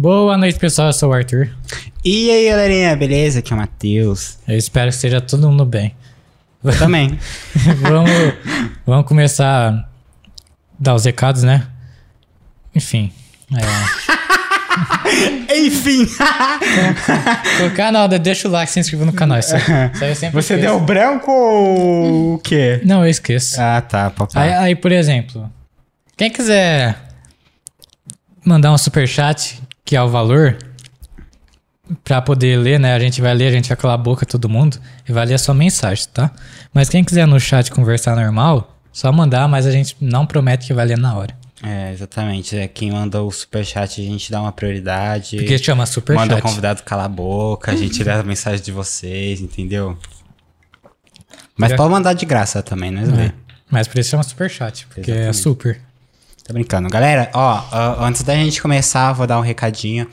Boa noite, pessoal. Eu sou o Arthur. E aí, galerinha, beleza? Aqui é o Matheus. Eu espero que esteja todo mundo bem. Eu também. vamos, vamos começar a dar os recados, né? Enfim. É... Enfim. o canal, deixa o like, se inscreva no canal. Isso, isso Você esqueço. deu branco ou o quê? Não, eu esqueço. Ah, tá, Aí, papai. aí, por exemplo, quem quiser mandar um superchat, que é o valor, pra poder ler, né? A gente vai ler, a gente vai calar a boca todo mundo e vai ler a sua mensagem, tá? Mas quem quiser no chat conversar normal, só mandar, mas a gente não promete que vai ler na hora. É, exatamente. É, quem manda o superchat, a gente dá uma prioridade. Porque chama superchat. Manda o convidado calar a boca, a gente lê a mensagem de vocês, entendeu? Mas Já- pode mandar de graça também, né? É. Mas por isso chama superchat, porque é Exatamente. super. Tô brincando. Galera, ó, ah, antes da gente começar, vou dar um recadinho.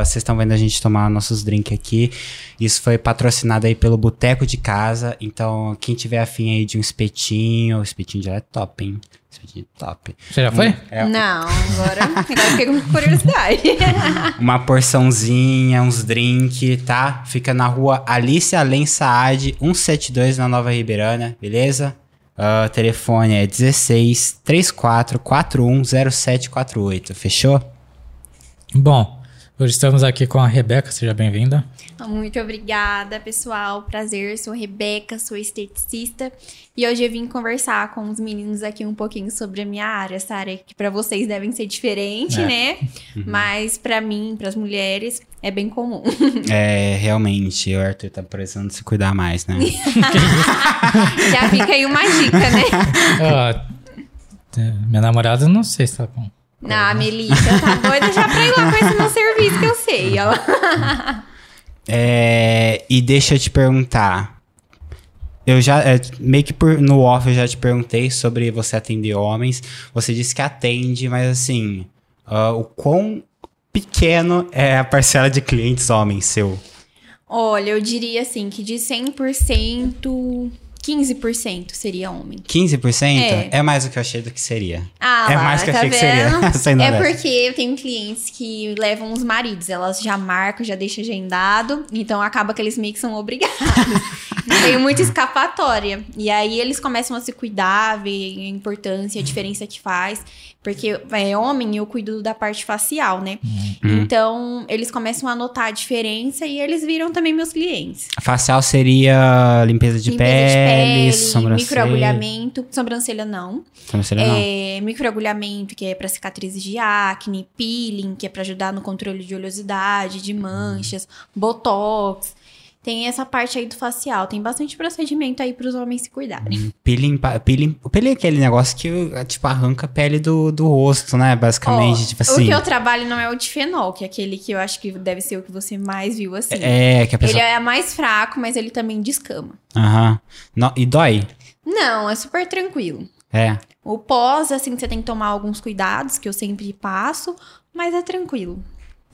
Vocês estão vendo a gente tomar nossos drinks aqui. Isso foi patrocinado aí pelo Boteco de Casa. Então, quem tiver afim aí de um espetinho, o espetinho de lá é top, hein? Espetinho top. Você já foi? É Não, agora, agora fiquei com curiosidade. uma porçãozinha, uns drinks, tá? Fica na rua Alice Além Saad, 172 na Nova Ribeirana, beleza? Ah, telefone é 16 34 41 0748, fechou? Bom, hoje estamos aqui com a Rebeca, seja bem-vinda. Muito obrigada, pessoal. Prazer, sou Rebeca, sou esteticista. E hoje eu vim conversar com os meninos aqui um pouquinho sobre a minha área. Essa área que para vocês devem ser diferente, É. né? Mas para mim, para as mulheres, é bem comum. É, realmente, o Arthur tá precisando se cuidar mais, né? Já fica aí uma dica, né? Ó, é, minha namorada, não sei se tá com. Não, a Melissa tá doida já pra ir lá com esse meu serviço que eu sei. Ela... É, e deixa eu te perguntar. Eu já, é, meio que por, no off eu já te perguntei sobre você atender homens. Você disse que atende, mas assim, ah, o quão pequeno é a parcela de clientes homens seu? Olha, eu diria assim que de 100%, 15% seria homem. 15%? É. É. mais do que eu achei do que seria. Ah, É lá, mais que eu tá achei que vendo? seria. Saindo É porque eu tenho clientes que levam os maridos, elas já marcam, já deixam agendado, então acaba que eles meio que são obrigados. Não Tem muita escapatória. E aí eles começam a se cuidar, ver a importância, a diferença que faz. Porque é homem, eu cuido da parte facial, né? Uhum. Então, eles começam a notar a diferença e eles viram também meus clientes. Facial seria limpeza de Limpeza pele, sobrancelha. microagulhamento. Sobrancelha não. Sobrancelha não. É, microagulhamento, que é para cicatrizes de acne, peeling, que é para ajudar no controle de oleosidade, de manchas, botox. Tem essa parte aí do facial. Tem bastante procedimento aí para os homens se cuidarem. Peeling, pa- peeling, o peeling é aquele negócio que, tipo, arranca a pele do, do rosto, né? Basicamente, Ó, tipo assim. O que eu trabalho não é o de fenol, que é aquele que eu acho que deve ser o que você mais viu assim. É, que a Ele pessoa... é mais fraco, mas ele também descama. Aham. Não, E dói? Não, é super tranquilo. É. O pós, assim, você tem que tomar alguns cuidados, que eu sempre passo, mas é tranquilo.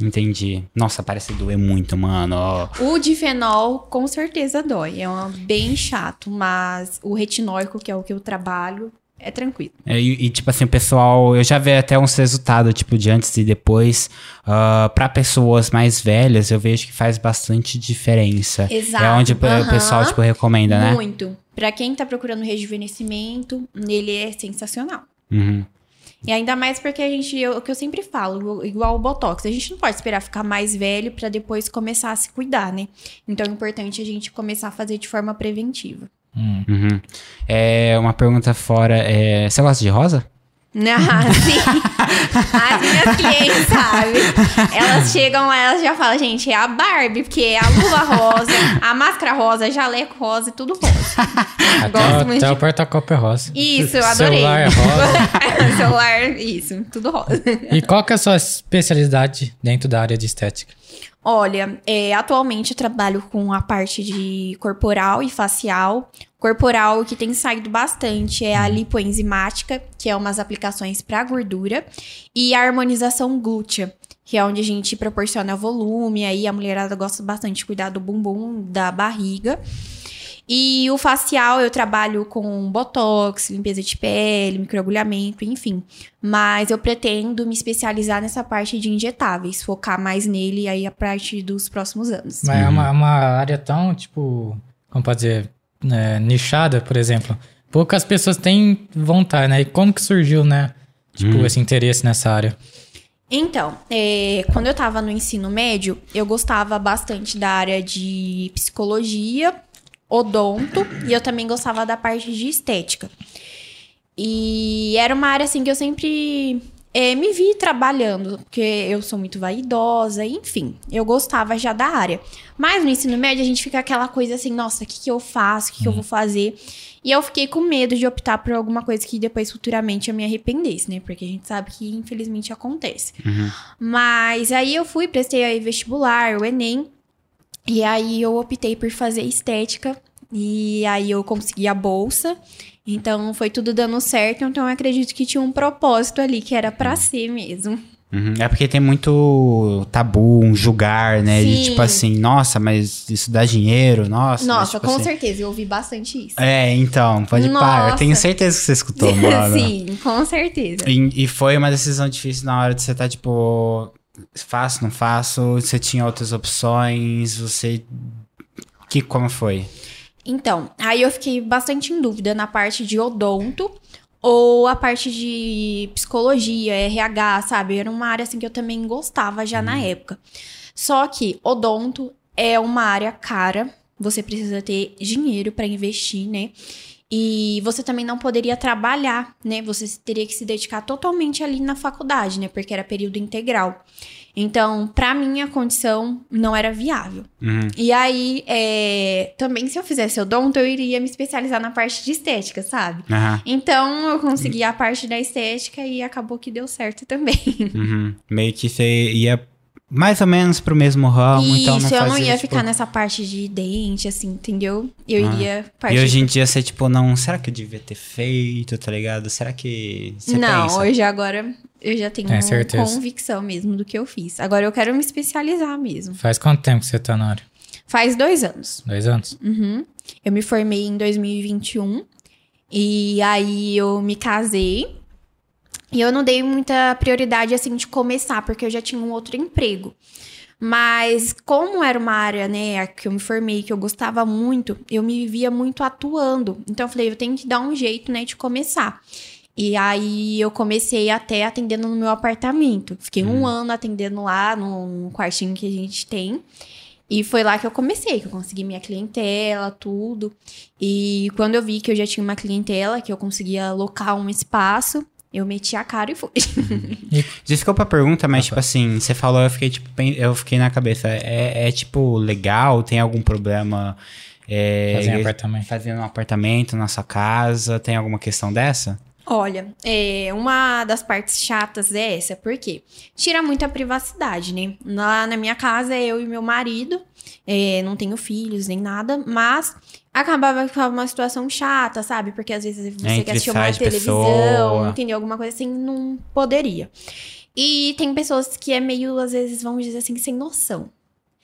Entendi. Nossa, parece doer muito, mano. O de fenol, com certeza dói. É um, bem chato, mas o retinóico, que é o que eu trabalho, é tranquilo. É, E, e, tipo assim, o pessoal... Eu já vi até uns resultados, tipo, de antes e depois. ah, pra pessoas mais velhas, eu vejo que faz bastante diferença. Exato. É onde o pessoal, tipo, recomenda, né? Muito. Pra quem tá procurando rejuvenescimento, ele é sensacional. Uhum. E ainda mais porque a gente, eu- o que eu sempre falo, igual o Botox, a gente não pode esperar ficar mais velho pra depois começar a se cuidar, né? Então é importante a gente começar a fazer de forma preventiva. Hum. Uhum. É, uma pergunta fora. é, Você gosta de rosa? Ah, sim. As minhas clientes, sabe? Elas chegam lá, elas já falam, gente, é a Barbie, porque é a luva rosa, a máscara rosa, jaleco rosa e tudo rosa. Até, Gosto o- muito até de- o porta-copo é rosa. Isso, eu adorei. Celular é rosa. Celular, isso, tudo rosa. E qual que é a sua especialidade dentro da área de estética? Olha, é, atualmente eu trabalho com a parte de corporal e facial. Corporal, o que tem saído bastante é a lipoenzimática, que é umas aplicações para gordura, e a harmonização glútea, que é onde a gente proporciona volume, aí a mulherada gosta bastante de cuidar do bumbum, da barriga. E o facial eu trabalho com botox, limpeza de pele, microagulhamento, enfim. Mas eu pretendo me especializar nessa parte de injetáveis, focar mais nele aí a partir dos próximos anos. Mas é uma, uma área tão, tipo, como pode dizer, é, nichada, por exemplo. Poucas pessoas têm vontade, né? E como que surgiu, né? Tipo, esse interesse nessa área? Então, é, quando eu tava no ensino médio, eu gostava bastante da área de psicologia, odonto, e eu também gostava da parte de estética. E era uma área assim que eu sempre é, me vi trabalhando, porque eu sou muito vaidosa, enfim, eu gostava já da área. Mas no ensino médio a gente fica aquela coisa assim, nossa, o que, que eu faço, o que, que eu vou fazer? E eu fiquei com medo de optar por alguma coisa que depois futuramente eu me arrependesse, né? Porque a gente sabe que infelizmente acontece. Mas aí eu fui, prestei aí vestibular, o Enem, e aí eu optei por fazer estética. E aí eu consegui a bolsa. Então foi tudo dando certo. Então eu acredito que tinha um propósito ali, que era pra ser mesmo. Uhum. É porque tem muito tabu, um julgar, né? De Sim. tipo assim, nossa, mas isso dá dinheiro, nossa. mas, Nossa, tipo com assim- certeza, eu ouvi bastante isso. É, então, pode parar. Eu tenho certeza que você escutou, mano. Sim, com certeza. E, e foi uma decisão difícil na hora de você estar, tipo, faço, não faço? Você tinha outras opções? Você. Que, como foi? Então, aí eu fiquei bastante em dúvida na parte de odonto ou a parte de psicologia, RH, sabe? Era uma área assim que eu também gostava já na época. Só que odonto é uma área cara, você precisa ter dinheiro para investir, né? E você também não poderia trabalhar, né? Você teria que se dedicar totalmente ali na faculdade, né? Porque era período integral. Então, pra minha condição, não era viável. Uhum. E aí, é, também se eu fizesse odonto, eu iria me especializar na parte de estética, sabe? Aham. Então, eu consegui a parte da estética e acabou que deu certo também. Uhum. Meio que você ia mais ou menos pro mesmo ramo, então não Isso, eu não ia tipo... ficar nessa parte de dente, assim, entendeu? Eu Ah. iria partir... E hoje em dia você, tipo, não... Será que eu devia ter feito, tá ligado? Será que você não, pensa? hoje agora eu já tenho certeza. convicção mesmo do que eu fiz. Agora eu quero me especializar mesmo. Faz quanto tempo que você tá na área? Faz dois anos. Dois anos? Uhum. Eu me formei em 2021 e aí eu me casei. E eu não dei muita prioridade assim de começar, porque eu já tinha um outro emprego. Mas como era uma área, né, que eu me formei, que eu gostava muito, eu me via muito atuando. Então eu falei, eu tenho que dar um jeito, né, de começar. E aí eu comecei até atendendo no meu apartamento. Fiquei um ano atendendo lá no quartinho que a gente tem. E foi lá que eu comecei, que eu consegui minha clientela, tudo. E quando eu vi que eu já tinha uma clientela, que eu conseguia alocar um espaço, eu meti a cara e fui. Desculpa a pergunta, mas, tipo assim, você falou, eu fiquei, tipo, eu fiquei na cabeça. É, é, tipo, legal? Tem algum problema? É, Fazer em apartamento. Fazer um apartamento na sua casa? Tem alguma questão dessa? Olha, é, uma das partes chatas é essa, porque tira muito a privacidade, né? Lá na minha casa é eu e meu marido, é, não tenho filhos nem nada, mas acabava ficando uma situação chata, sabe? Porque às vezes você Entre quer assistir uma televisão, pessoa. entendeu? Alguma coisa assim, não poderia. E tem pessoas que é meio, às vezes, vamos dizer assim, sem noção.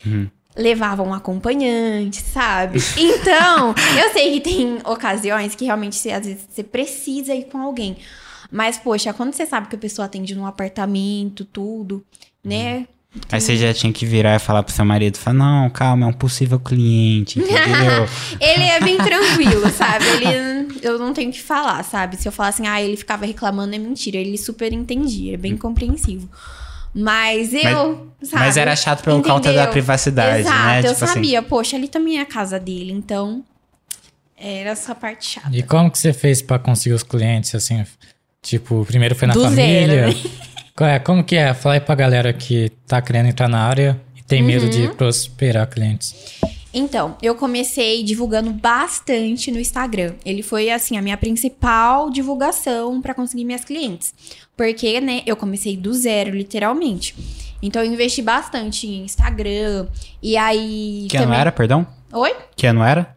Uhum. Levavam um acompanhante, sabe? Então, eu sei que tem ocasiões que realmente, você, às vezes, você precisa ir com alguém. Mas, poxa, quando você sabe que a pessoa atende num apartamento, tudo, né? Aí você já tinha que virar e falar pro seu marido, falar, não, calma, é um possível cliente, entendeu? Ele é bem tranquilo, sabe? Ele, eu não tenho o que falar, sabe? Se eu falar assim, ah, ele ficava reclamando, é mentira. Ele super entendia, é bem compreensivo. Mas eu, sabe? Mas era chato por conta da Entendeu? privacidade, Exato, né? eu Tipo assim. sabia. Poxa, ali também é a casa dele, então... Era essa parte chata. E como que você fez pra conseguir os clientes, assim? Tipo, primeiro foi na Do família? zero, né? É, como que é? Fala aí pra galera que tá querendo entrar na área e tem medo Uhum. de prosperar clientes. Então, eu comecei divulgando bastante no Instagram. Ele foi, assim, a minha principal divulgação para conseguir minhas clientes. Porque, né, eu comecei do zero, literalmente. Então, eu investi bastante em Instagram. E aí. Que ano era, perdão? Oi? Que ano era?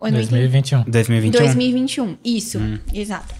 Oi, não entendi. 2021. 2021? 2021, isso, Hum. exato.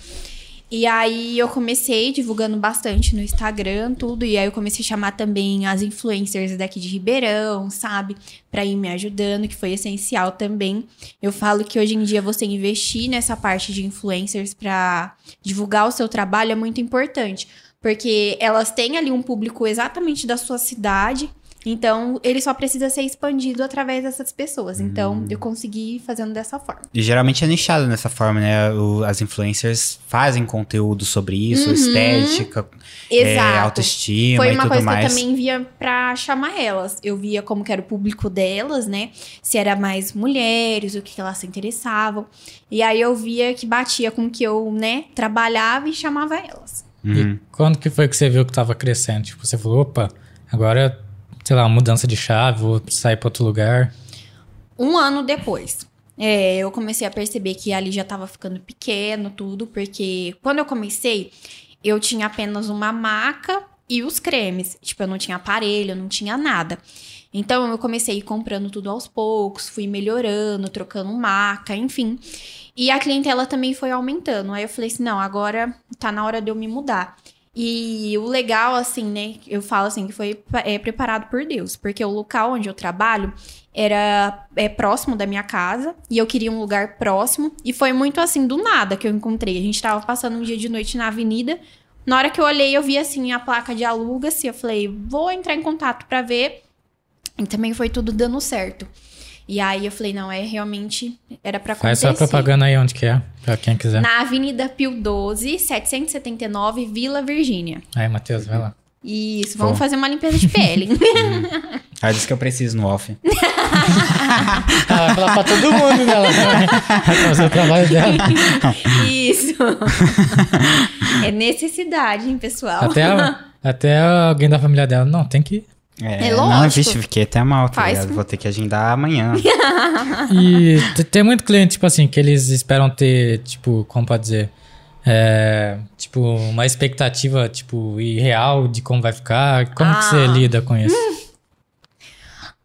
E aí eu comecei divulgando bastante no Instagram, tudo. E aí eu comecei a chamar também as influencers daqui de Ribeirão, sabe? Pra ir me ajudando, que foi essencial também. Eu falo que hoje em dia você investir nessa parte de influencers pra divulgar o seu trabalho é muito importante. Porque elas têm ali um público exatamente da sua cidade. Então, ele só precisa ser expandido através dessas pessoas. Então, eu consegui fazendo dessa forma. E geralmente é nichado dessa forma, né? O- as influencers fazem conteúdo sobre isso, Uhum. estética, é, Exato. autoestima Foi e uma tudo coisa mais. que eu também via pra chamar elas. Eu via como que era o público delas, né? Se era mais mulheres, o que que elas se interessavam. E aí eu via que batia com o que eu, né, trabalhava e chamava elas. Uhum. E quando que foi que você viu que tava crescendo? Tipo, você falou, opa, agora, sei lá, mudança de chave, vou sair pra outro lugar. Um ano depois, é, eu comecei a perceber que ali já tava ficando pequeno, tudo, porque quando eu comecei, eu tinha apenas uma maca e os cremes. Tipo, eu não tinha aparelho, eu não tinha nada. Então, eu comecei comprando tudo aos poucos, fui melhorando, trocando maca, enfim. E a clientela também foi aumentando. Aí eu falei assim: não, agora tá na hora de eu me mudar. E o legal, assim, né? Eu falo assim que foi é, preparado por Deus, porque o local onde eu trabalho era é, próximo da minha casa e eu queria um lugar próximo. E foi muito assim, do nada que eu encontrei. A gente tava passando um dia de noite na avenida. Na hora que eu olhei, eu vi assim a placa de aluga-se. Eu falei, vou entrar em contato pra ver. E também foi tudo dando certo. E aí eu falei, não, é realmente era pra Faz acontecer. sua propaganda aí onde que é, pra quem quiser. Na Avenida Pio 12, 779, Vila Virgínia. Aí, Matheus, vai lá. Isso, vamos Bom. fazer uma limpeza de pele. Ah, disso que eu preciso no off. Ah, vai falar pra todo mundo dela. Vai fazer o trabalho dela. Isso. é necessidade, hein, pessoal? Até, a- até alguém da família dela. Não, tem que. É, É Não, lógico. vixe, fiquei até mal, tá Faz- ligado? Vou ter que agendar amanhã. E tem muito cliente, tipo assim, que eles esperam ter, tipo, como pode dizer? É, tipo, uma expectativa, tipo, irreal de como vai ficar. Como que você Ah. lida com isso?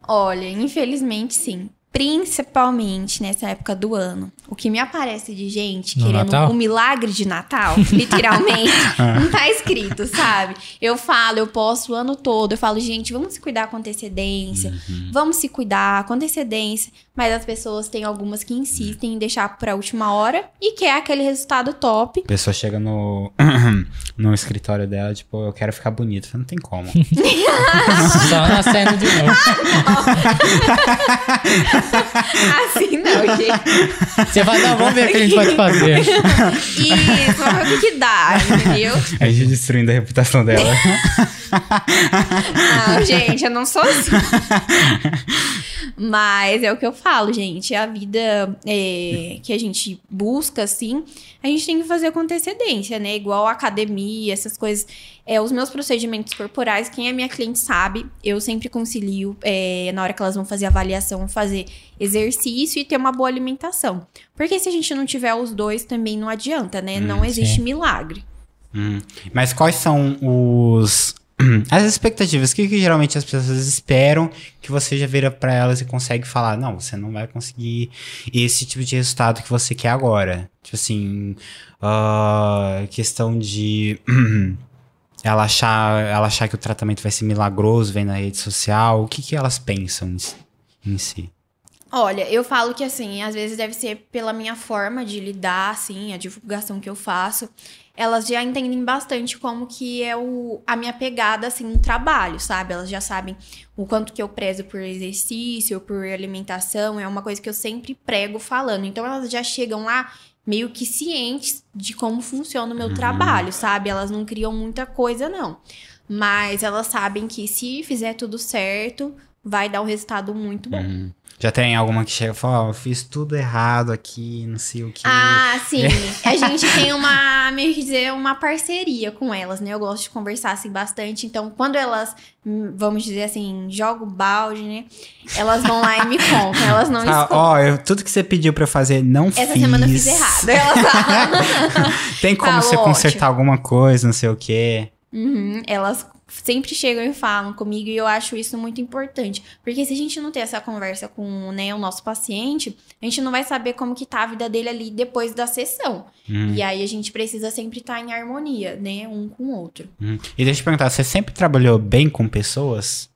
Olha, infelizmente sim. Principalmente nessa época do ano. O que me aparece de gente No querendo Natal? o milagre de Natal, literalmente, não tá escrito, sabe? Eu falo, eu posto o ano todo, eu falo, gente, vamos se cuidar com antecedência, vamos se cuidar com antecedência. Mas as pessoas têm algumas que insistem em deixar pra última hora e quer aquele resultado top. A pessoa chega no, no escritório dela, tipo, eu quero ficar bonito. Não tem como. Só nascendo de novo. Assim não, gente. Você vai, não, vamos ver o que a gente pode fazer. Isso, vamos ver o que que dá, entendeu? A gente destruindo a reputação dela. Não, gente, eu não sou assim. Mas é o que eu falo, gente. A vida é, que a gente busca, assim, a gente tem que fazer com antecedência, né? Igual a academia, essas coisas. É, os meus procedimentos corporais, quem é minha cliente sabe, eu sempre concilio, é, na hora que elas vão fazer avaliação, fazer exercício e ter uma boa alimentação. Porque se a gente não tiver os dois, também não adianta, né? não existe sim. milagre. Hum. Mas quais são os. As expectativas, o que, que geralmente as pessoas esperam que você já vira pra elas e consegue falar, não, você não vai conseguir esse tipo de resultado que você quer agora. Tipo assim, ah, questão de ela achar, ela achar que o tratamento vai ser milagroso, vem na rede social, o que, que elas pensam em si- em si? Olha, eu falo que assim, às vezes deve ser pela minha forma de lidar, assim, a divulgação que eu faço. Elas já entendem bastante como que é o, a minha pegada, assim, no trabalho, sabe? Elas já sabem o quanto que eu prezo por exercício, por alimentação. É uma coisa que eu sempre prego falando. Então, elas já chegam lá meio que cientes de como funciona o meu trabalho, sabe? Elas não criam muita coisa, não. Mas elas sabem que se fizer tudo certo, vai dar um resultado muito bom. Uhum. Já tem alguma que chega e fala, ó, eu fiz tudo errado aqui, não sei o que. Ah, sim. A gente tem uma, meio que dizer, uma parceria com elas, né? Eu gosto de conversar assim bastante. Então, quando elas, hum, vamos dizer assim, jogam o balde, né? Elas vão lá e me contam. Elas não Ah, escutam. ó, eu- tudo que você pediu pra eu fazer, não fiz. Essa semana eu fiz errado. Elas falam. Tem como você ótimo. consertar alguma coisa, não sei o quê. Uhum, elas sempre chegam e falam comigo e eu acho isso muito importante. Porque se a gente não ter essa conversa com né, o nosso paciente, a gente não vai saber como que tá a vida dele ali depois da sessão. Hum. E aí a gente precisa sempre estar em harmonia, né? Um com o outro. Hum. E deixa eu te perguntar, você sempre trabalhou bem com pessoas?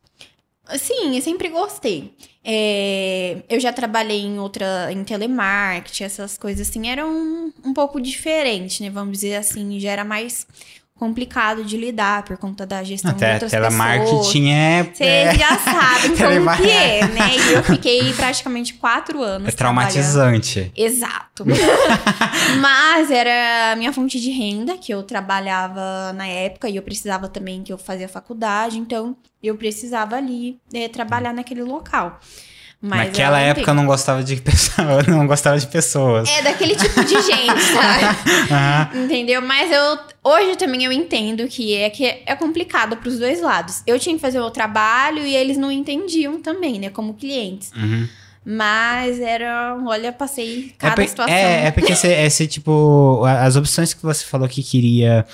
Sim, eu sempre gostei. É, eu já trabalhei em outra, em telemarketing, essas coisas assim, eram um, um pouco diferente, né? Vamos dizer assim, já era mais complicado de lidar por conta da gestão de Até outras telemarketing é, pessoas. é, Vocês já sabem como que é, né? E eu fiquei praticamente quatro anos é traumatizante. Exato. Mas era a minha fonte de renda, que eu trabalhava na época e eu precisava também que eu fazia faculdade, então eu precisava ali eh, trabalhar naquele local. Mas Naquela um época eu não gostava de pessoas, não gostava de pessoas. É daquele tipo de gente, sabe? Aham. Entendeu? Mas eu hoje também eu entendo que é que é complicado pros dois lados. Eu tinha que fazer o trabalho e eles não entendiam também, né, como clientes. Uhum. Mas era, olha, passei É, cada por- situação. é, é porque esse, esse, tipo, as opções que você falou que queria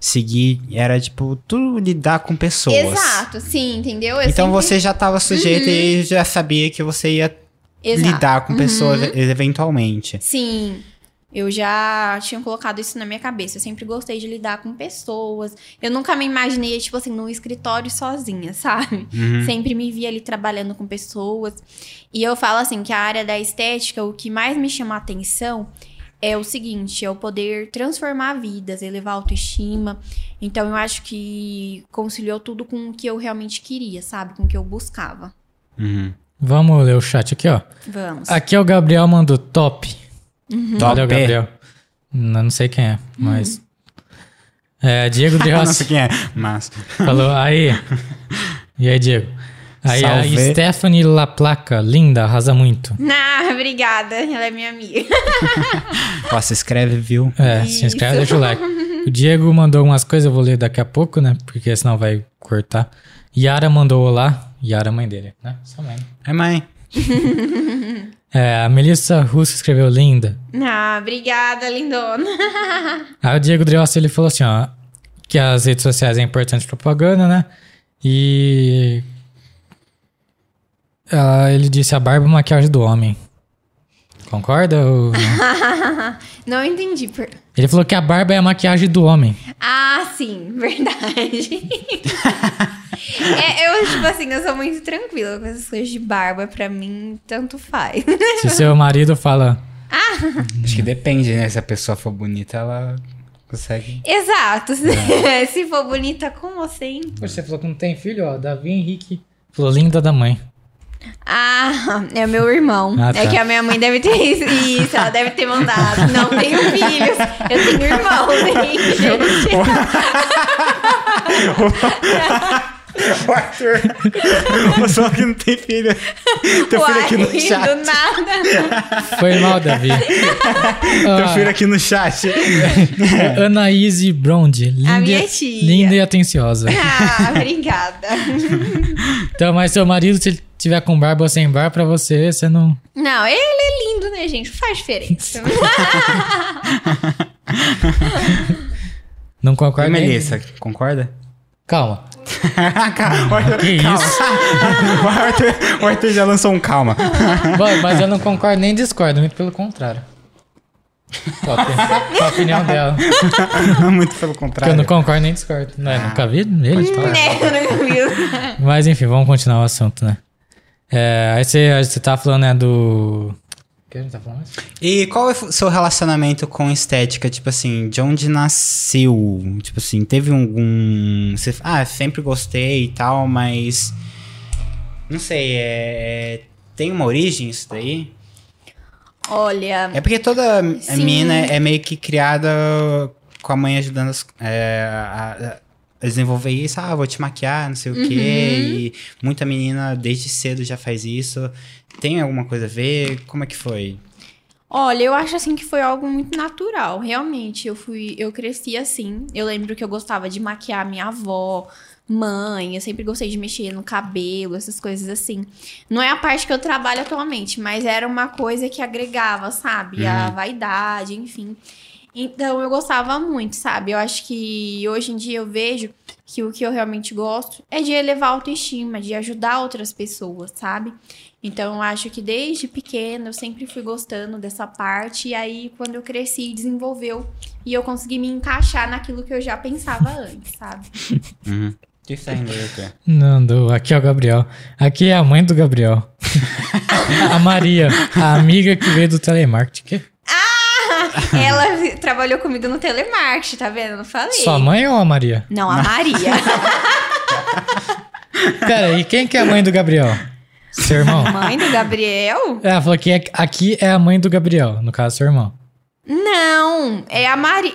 seguir era, tipo, tudo lidar com pessoas. Exato, sim, entendeu? Eu Então sempre- você já estava sujeito e já sabia que você ia Exato. lidar com pessoas Uhum. eventualmente. Sim. Eu já tinha colocado isso na minha cabeça. Eu sempre gostei de lidar com pessoas. Eu nunca me imaginei, tipo assim, num escritório sozinha, sabe? Uhum. Sempre me via ali trabalhando com pessoas. E eu falo assim que a área da estética, o que mais me chama a atenção é o seguinte, é o poder transformar vidas, elevar a autoestima. Então eu acho que conciliou tudo com o que eu realmente queria, sabe? Com o que eu buscava. Uhum. Vamos ler o chat aqui, ó. Vamos. Aqui é o Gabriel mandou top. Uhum. Valeu, Gabriel. Não, sei quem é, mas. É, Diego de Eu não Rossi sei quem é, mas... falou. Aí. E aí, Diego? Aí a. Stephanie Laplaca, linda, arrasa muito. Ah, obrigada. Ela é minha amiga. Ó, se inscreve, viu? É, se inscreve, deixa o like. O Diego mandou umas coisas, eu vou ler daqui a pouco, né? Porque senão vai cortar. Yara mandou olá. Yara, mãe dele, né? Sua mãe. É, mãe. É, a Melissa Russo escreveu linda. Ah, obrigada, lindona. Aí o Diego Driossi, ele falou assim, ó, que as redes sociais é importante propaganda, né? E ah, ele disse a barba é maquiagem do homem. Concorda? ou não? Não entendi. por- ele falou que a barba é a maquiagem do homem. Ah, sim, verdade. é, eu, tipo assim, eu sou muito tranquila com essas coisas de barba. Pra mim, tanto faz. Se seu marido fala, Acho que depende, né? Se a pessoa for bonita, ela consegue... Exato. Se for bonita com você, hein? Poxa, você falou que não tem filho, ó. Davi Henrique falou linda da mãe. Ah, é meu irmão. Ah, É tá. que a minha mãe deve ter isso, ela deve ter mandado. Não tenho filhos, eu tenho irmãos, hein, gente? O Arthur... o só que não tem filho. Teu filho aqui no do chat. nada. Foi mal, Davi. Teu filho aqui no chat. Ah, Anaíse Brond. Linda, minha tia. linda e atenciosa. Ah, obrigada. Então, mas seu marido, se ele tiver com barba ou sem barba, pra você, você não. Não, ele é lindo, né, gente? Faz diferença. Não concorda? Melissa, concorda? Calma. Calma, Que calma. isso? o, Arthur, o Arthur já lançou um calma. Bom, mas eu não concordo nem discordo, muito pelo contrário. Qual a, opinião dela? Muito pelo Porque eu contrário. não concordo nem discordo. Não, eu nunca vi ele falar. né. Mas enfim, vamos continuar o assunto, né? É, aí você, você tá falando, né, do. Que a gente tá falando? E qual é o seu relacionamento com estética? Tipo assim, de onde nasceu? Tipo assim, teve algum. Você, ah, sempre gostei e tal, mas. Não sei, é. Tem uma origem isso daí? Olha, É porque toda Sim. mina é meio que criada com a mãe ajudando as- é, a, desenvolver isso. Ah, vou te maquiar, não sei o quê. E muita menina desde cedo já faz isso. Tem alguma coisa a ver? Como é que foi? Olha, eu acho assim que foi algo muito natural. Realmente, eu fui, eu cresci assim. Eu lembro que eu gostava de maquiar minha avó, mãe, eu sempre gostei de mexer no cabelo, essas coisas assim. Não é a parte que eu trabalho atualmente, mas era uma coisa que agregava, sabe? A vaidade, enfim. Então eu gostava muito, sabe? Eu acho que hoje em dia eu vejo que o que eu realmente gosto é de elevar a autoestima, de ajudar outras pessoas, sabe? Então eu acho que desde pequena eu sempre fui gostando dessa parte e aí quando eu cresci desenvolveu e eu consegui me encaixar naquilo que eu já pensava antes, sabe? Uhum. O que você aí, o quê? Não, do, aqui é o Gabriel. Aqui é a mãe do Gabriel. a Maria, a amiga que veio do telemarketing. Ela trabalhou comigo no telemarketing, tá vendo? Eu não falei. Sua mãe ou a Maria? Não, a Maria. Pera, e quem que é a mãe do Gabriel? Seu irmão? Mãe do Gabriel? Ela falou que é- aqui é a mãe do Gabriel, no caso, seu irmão. Não, é a Maria.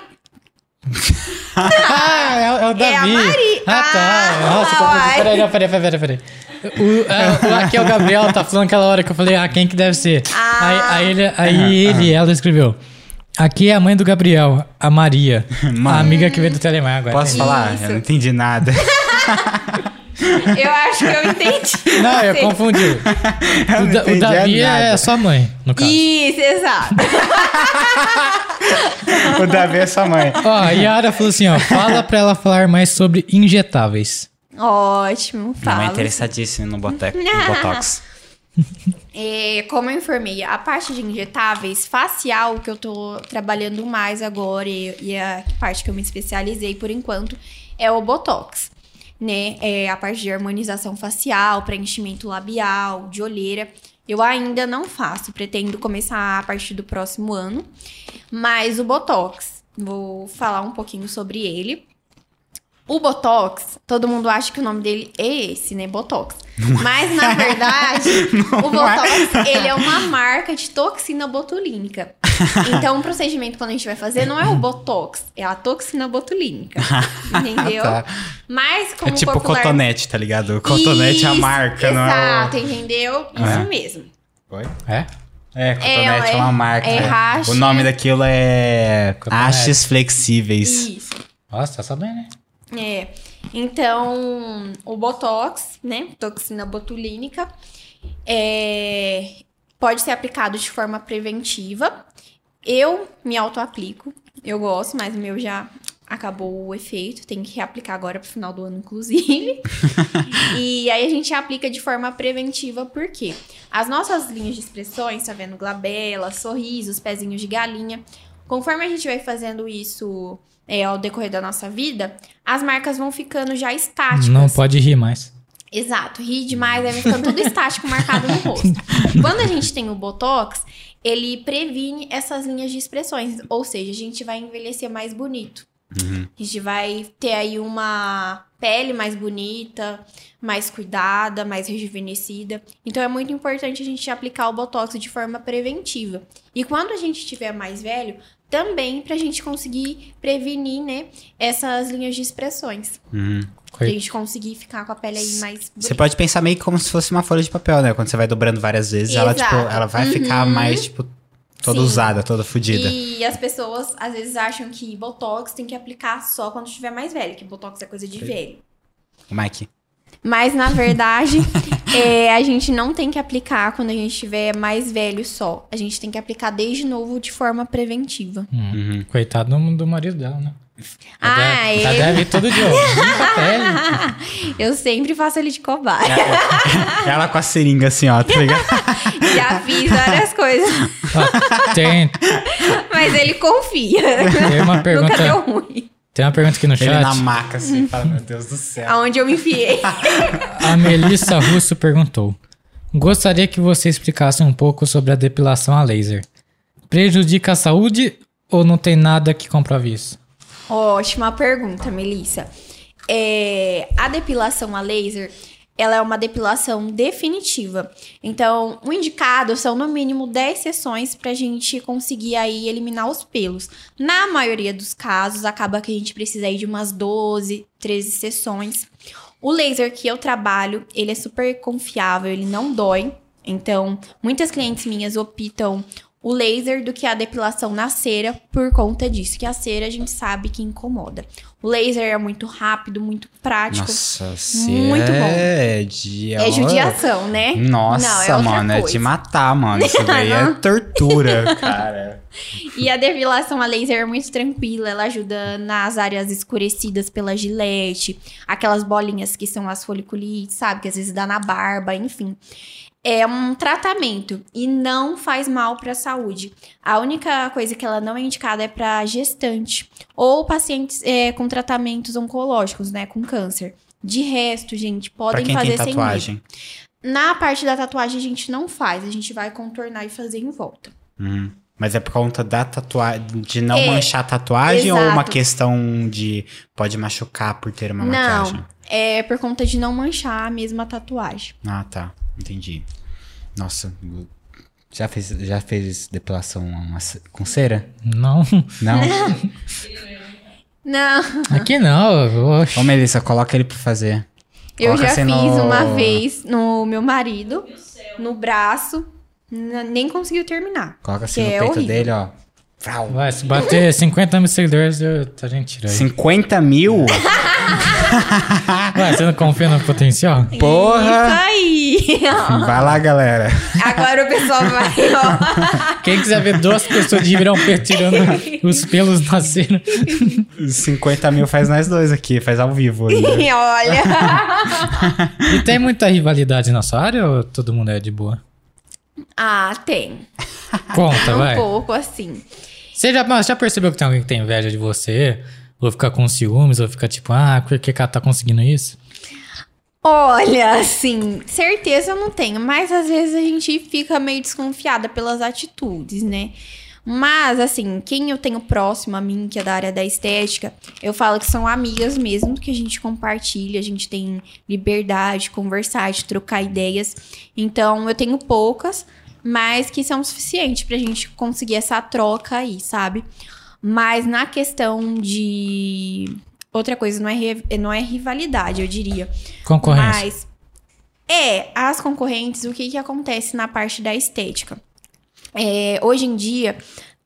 Ah, é, o- é o Davi. É a Mari. Ah, tá. Ah, Nossa, uai. peraí, não, peraí, peraí, peraí. O, é, o- aqui é o Gabriel, tá falando aquela hora que eu falei, ah, quem que deve ser? Ah. Aí, aí ele, aí ele ela escreveu. Aqui é a mãe do Gabriel, a Maria, Mano. a amiga que veio do Telemar agora. Posso falar? Isso. Eu não entendi nada. Eu acho que eu entendi. Não, eu confundi. Eu O, Da- o Davi nada. é sua mãe, no caso. Isso, exato. O Davi é sua mãe. Ó, a Yara falou assim, ó, fala pra ela falar mais sobre injetáveis. Ótimo, Minha mãe é fala. interessadíssima no, boteco, no Botox. É, como eu informei, a parte de injetáveis facial que eu tô trabalhando mais agora e, e a parte que eu me especializei por enquanto é o Botox. Né? É a parte de harmonização facial, preenchimento labial, de olheira. Eu ainda não faço, pretendo começar a partir do próximo ano. Mas o Botox, vou falar um pouquinho sobre ele. O Botox, todo mundo acha que o nome dele é esse, né? Botox. Mas, na verdade, o Botox, ele é uma marca de toxina botulínica. Então, o procedimento quando a gente vai fazer não é o Botox, é a toxina botulínica. Entendeu? Tá. Mas, como É tipo popular... cotonete, tá ligado? O cotonete é a Isso, marca, não é? Exato, entendeu? Isso É. mesmo. Oi? É? É, cotonete é, é- uma marca. é haste. O nome daquilo é Cotonete. hastes flexíveis. Isso. Nossa, tá sabendo, né? É. Então, o Botox, né? Toxina botulínica, é, pode ser aplicado de forma preventiva. Eu me auto-aplico. Eu gosto, mas o meu já acabou o efeito. Tem que reaplicar agora pro final do ano, inclusive. e aí a gente aplica de forma preventiva, por quê? As nossas linhas de expressões, tá vendo? Glabela, sorrisos, pezinhos de galinha. Conforme a gente vai fazendo isso é, ao decorrer da nossa vida, as marcas vão ficando já estáticas. Não pode rir mais. Exato, ri demais, aí vai ficando tudo estático marcado no rosto. Quando a gente tem o Botox, ele previne essas linhas de expressões, ou seja, a gente vai envelhecer mais bonito. A gente vai ter aí uma pele mais bonita, mais cuidada, mais rejuvenescida. Então é muito importante a gente aplicar o Botox de forma preventiva. E quando a gente estiver mais velho, também pra gente conseguir prevenir, né, essas linhas de expressões. Uhum. Pra gente conseguir ficar com a pele aí mais bonita. Você pode pensar meio como se fosse uma folha de papel, né? Quando você vai dobrando várias vezes, ela, tipo, ela vai ficar Uhum. mais, tipo, toda Sim. usada, toda fodida. E as pessoas às vezes acham que Botox tem que aplicar só quando estiver mais velho, que Botox é coisa de velho. O Mike. Mas na verdade, é, a gente não tem que aplicar quando a gente estiver mais velho só. A gente tem que aplicar desde novo de forma preventiva. Hum. Uhum. Coitado do, do marido dela, né? Já Ah, deve, já ele- deve ir todo dia. Eu sempre faço ele de cobaia. Ela com a seringa assim, ó, tá ligado? Já fiz várias coisas, Ó, tem, mas ele confia. tem uma Nunca pergunta. deu ruim. Tem uma pergunta aqui no Ele chat. na maca, assim, fala, meu Deus do céu. Aonde eu me enfiei. A Melissa Russo perguntou: Gostaria que você explicasse um pouco sobre a depilação a laser. Prejudica a saúde ou não tem nada que comprove isso? Ótima pergunta, Melissa. É, a depilação a laser, ela é uma depilação definitiva. Então, o indicado são no mínimo 10 sessões pra gente conseguir aí eliminar os pelos. Na maioria dos casos, acaba que a gente precisa aí de umas 12, 13 sessões. O laser que eu trabalho, ele é super confiável, ele não dói. Então, muitas clientes minhas optam o laser do que a depilação na cera por conta disso, que a cera a gente sabe que incomoda. O laser é muito rápido, muito prático. Nossa, Muito bom. é de... É judiação, né? Nossa, Não, é mano, é coisa. de matar, mano. Isso daí é tortura, cara. E a depilação a laser é muito tranquila, ela ajuda nas áreas escurecidas pela gilete, aquelas bolinhas que são as foliculites, sabe? Que às vezes dá na barba, enfim. É um tratamento e não faz mal para a saúde. A única coisa que ela não é indicada é para gestante ou pacientes é, com tratamentos oncológicos, né? Com câncer. De resto, gente, Pra podem quem fazer tem sem medo. tatuagem. Na parte da tatuagem a gente não faz, a gente vai contornar e fazer em volta. Hum. Mas é por conta da tatuagem, de não É, manchar a tatuagem ou uma exato. questão de pode machucar por ter uma maquiagem? Não, é por conta de não manchar a mesma tatuagem. Ah, tá. Entendi. Nossa, já fez, já fez depilação com cera? Não. Não? Não, Aqui não. Oxe. Ô, Melissa, coloca ele pra fazer. eu Coloca já assim fiz no- uma vez no meu marido, no braço, nem conseguiu terminar. Coloca assim no é peito horrível. dele, ó. Vai, se bater 50 mil seguidores, eu, a gente tira aí. 50 mil? Ué, você não confia no potencial? Porra! Isso aí! Vai lá, galera. Agora o pessoal vai, ó. Quem quiser ver duas pessoas de um pé tirando os pelos nascendo. 50 mil faz nós dois aqui, faz ao vivo ainda. Olha. E tem muita rivalidade na sua área ou todo mundo é de boa? Ah, tem. Conta, Um vai. pouco assim. Você já, mas já percebeu que tem alguém que tem inveja de você? Ou fica com ciúmes, ou fica tipo, ah, por que que ela tá conseguindo isso? Olha, assim, certeza eu não tenho, mas às vezes a gente fica meio desconfiada pelas atitudes, né? Mas, assim, quem eu tenho próximo a mim, que é da área da estética, eu falo que são amigas mesmo, que a gente compartilha, a gente tem liberdade de conversar, de trocar ideias. Então, eu tenho poucas, mas que são suficientes pra gente conseguir essa troca aí, sabe? Mas na questão de. Outra coisa, não é, não é rivalidade, eu diria. Concorrência. Mas é, as concorrentes, o que que acontece na parte da estética? É, hoje em dia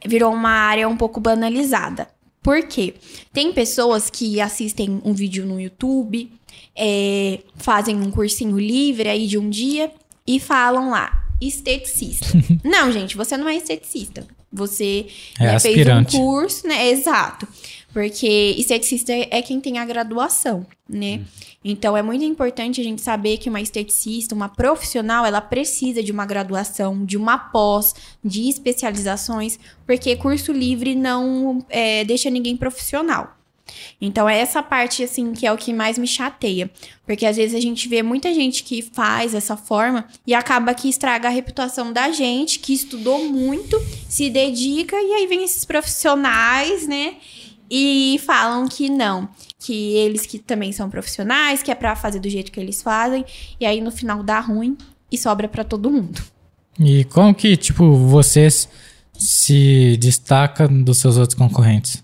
virou uma área um pouco banalizada. Por quê? Tem pessoas que assistem um vídeo no YouTube, é, fazem um cursinho livre aí de um dia e falam lá, esteticista. não, gente, você não é esteticista. Você É né, fez um curso, né? Exato. Porque esteticista é quem tem a graduação, né? Então é muito importante a gente saber que uma esteticista, uma profissional, ela precisa de uma graduação, de uma pós, de especializações, porque curso livre não é, deixa ninguém profissional. Então é essa parte assim que é o que mais me chateia, porque às vezes a gente vê muita gente que faz essa forma e acaba que estraga a reputação da gente, que estudou muito, se dedica e aí vem esses profissionais, né? E falam que não, que eles que também são profissionais, que é pra fazer do jeito que eles fazem, e aí no final dá ruim e sobra pra todo mundo. E como que, tipo, vocês se destaca dos seus outros concorrentes?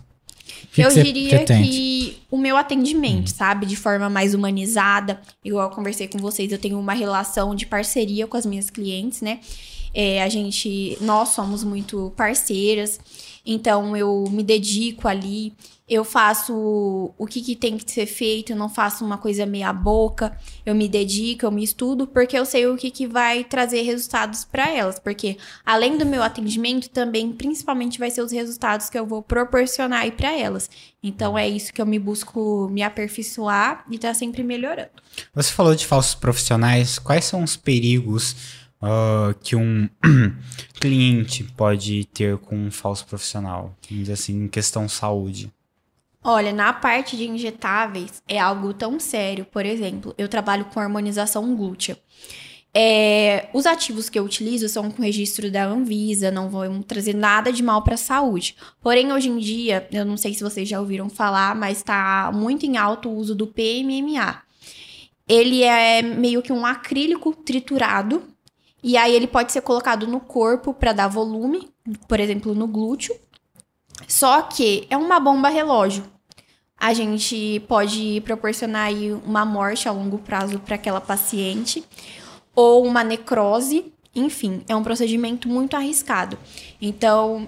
Que eu que diria pretende? que o meu atendimento, sabe, de forma mais humanizada, igual eu conversei com vocês, eu tenho uma relação de parceria com as minhas clientes, né? É, a gente, nós somos muito parceiras, então eu me dedico ali, eu faço o que, que tem que ser feito, eu não faço uma coisa meia boca, eu me dedico, eu me estudo, porque eu sei o que, que vai trazer resultados para elas, porque além do meu atendimento, também, principalmente, vai ser os resultados que eu vou proporcionar aí para elas. Então é isso que eu me busco me aperfeiçoar e tá sempre melhorando. Você falou de falsos profissionais. Quais são os perigos ah, que um cliente pode ter com um falso profissional? Vamos dizer assim, em questão saúde. Olha, na parte de injetáveis é algo tão sério. Por exemplo, eu trabalho com harmonização glútea. É, os ativos que eu utilizo são com registro da Anvisa, não vão trazer nada de mal para a saúde. Porém, hoje em dia, eu não sei se vocês já ouviram falar, mas está muito em alto o uso do PMMA. Ele é meio que um acrílico triturado, e aí ele pode ser colocado no corpo para dar volume, por exemplo, no glúteo. Só que é uma bomba relógio. A gente pode proporcionar aí uma morte a longo prazo para aquela paciente ou uma necrose, enfim, é um procedimento muito arriscado. Então,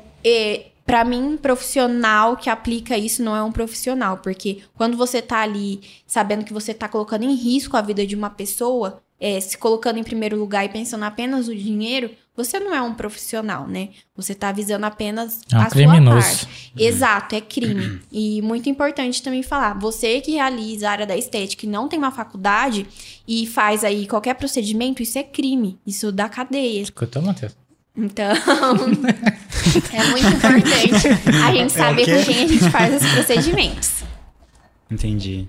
para mim, profissional que aplica isso não é um profissional, porque quando você tá ali sabendo que você tá colocando em risco a vida de uma pessoa, é, se colocando em primeiro lugar e pensando apenas no dinheiro, você não é um profissional, né? Você tá visando apenas É um a criminoso. sua parte. Exato, é crime. E muito importante também falar, você que realiza a área da estética e não tem uma faculdade e faz aí qualquer procedimento, isso é crime. Isso dá cadeia. Escutou, Matheus? Então, é muito importante a gente saber quê? com quem a gente faz os procedimentos. Entendi.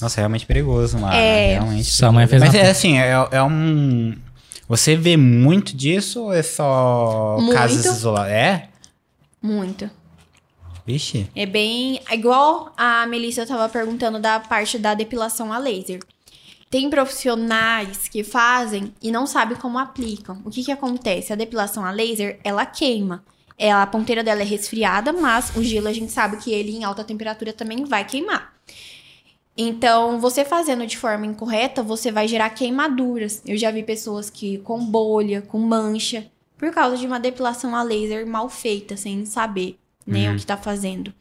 Nossa, é realmente perigoso, mano. É. Realmente. Sua mãe fez Mas uma... é assim, é, é um. Você vê muito disso ou é só Muito. casos isolados? É? Muito. Vixe. É bem. é Igual a Melissa tava perguntando da parte da depilação a laser. Tem profissionais que fazem e não sabem como aplicam. O que que acontece? A depilação a laser, ela queima. Ela, a ponteira dela é resfriada, mas o gelo a gente sabe que ele em alta temperatura também vai queimar. Então, você fazendo de forma incorreta, você vai gerar queimaduras. Eu já vi pessoas que com bolha, com mancha, por causa de uma depilação a laser mal feita, sem saber né, Uhum. o que tá fazendo.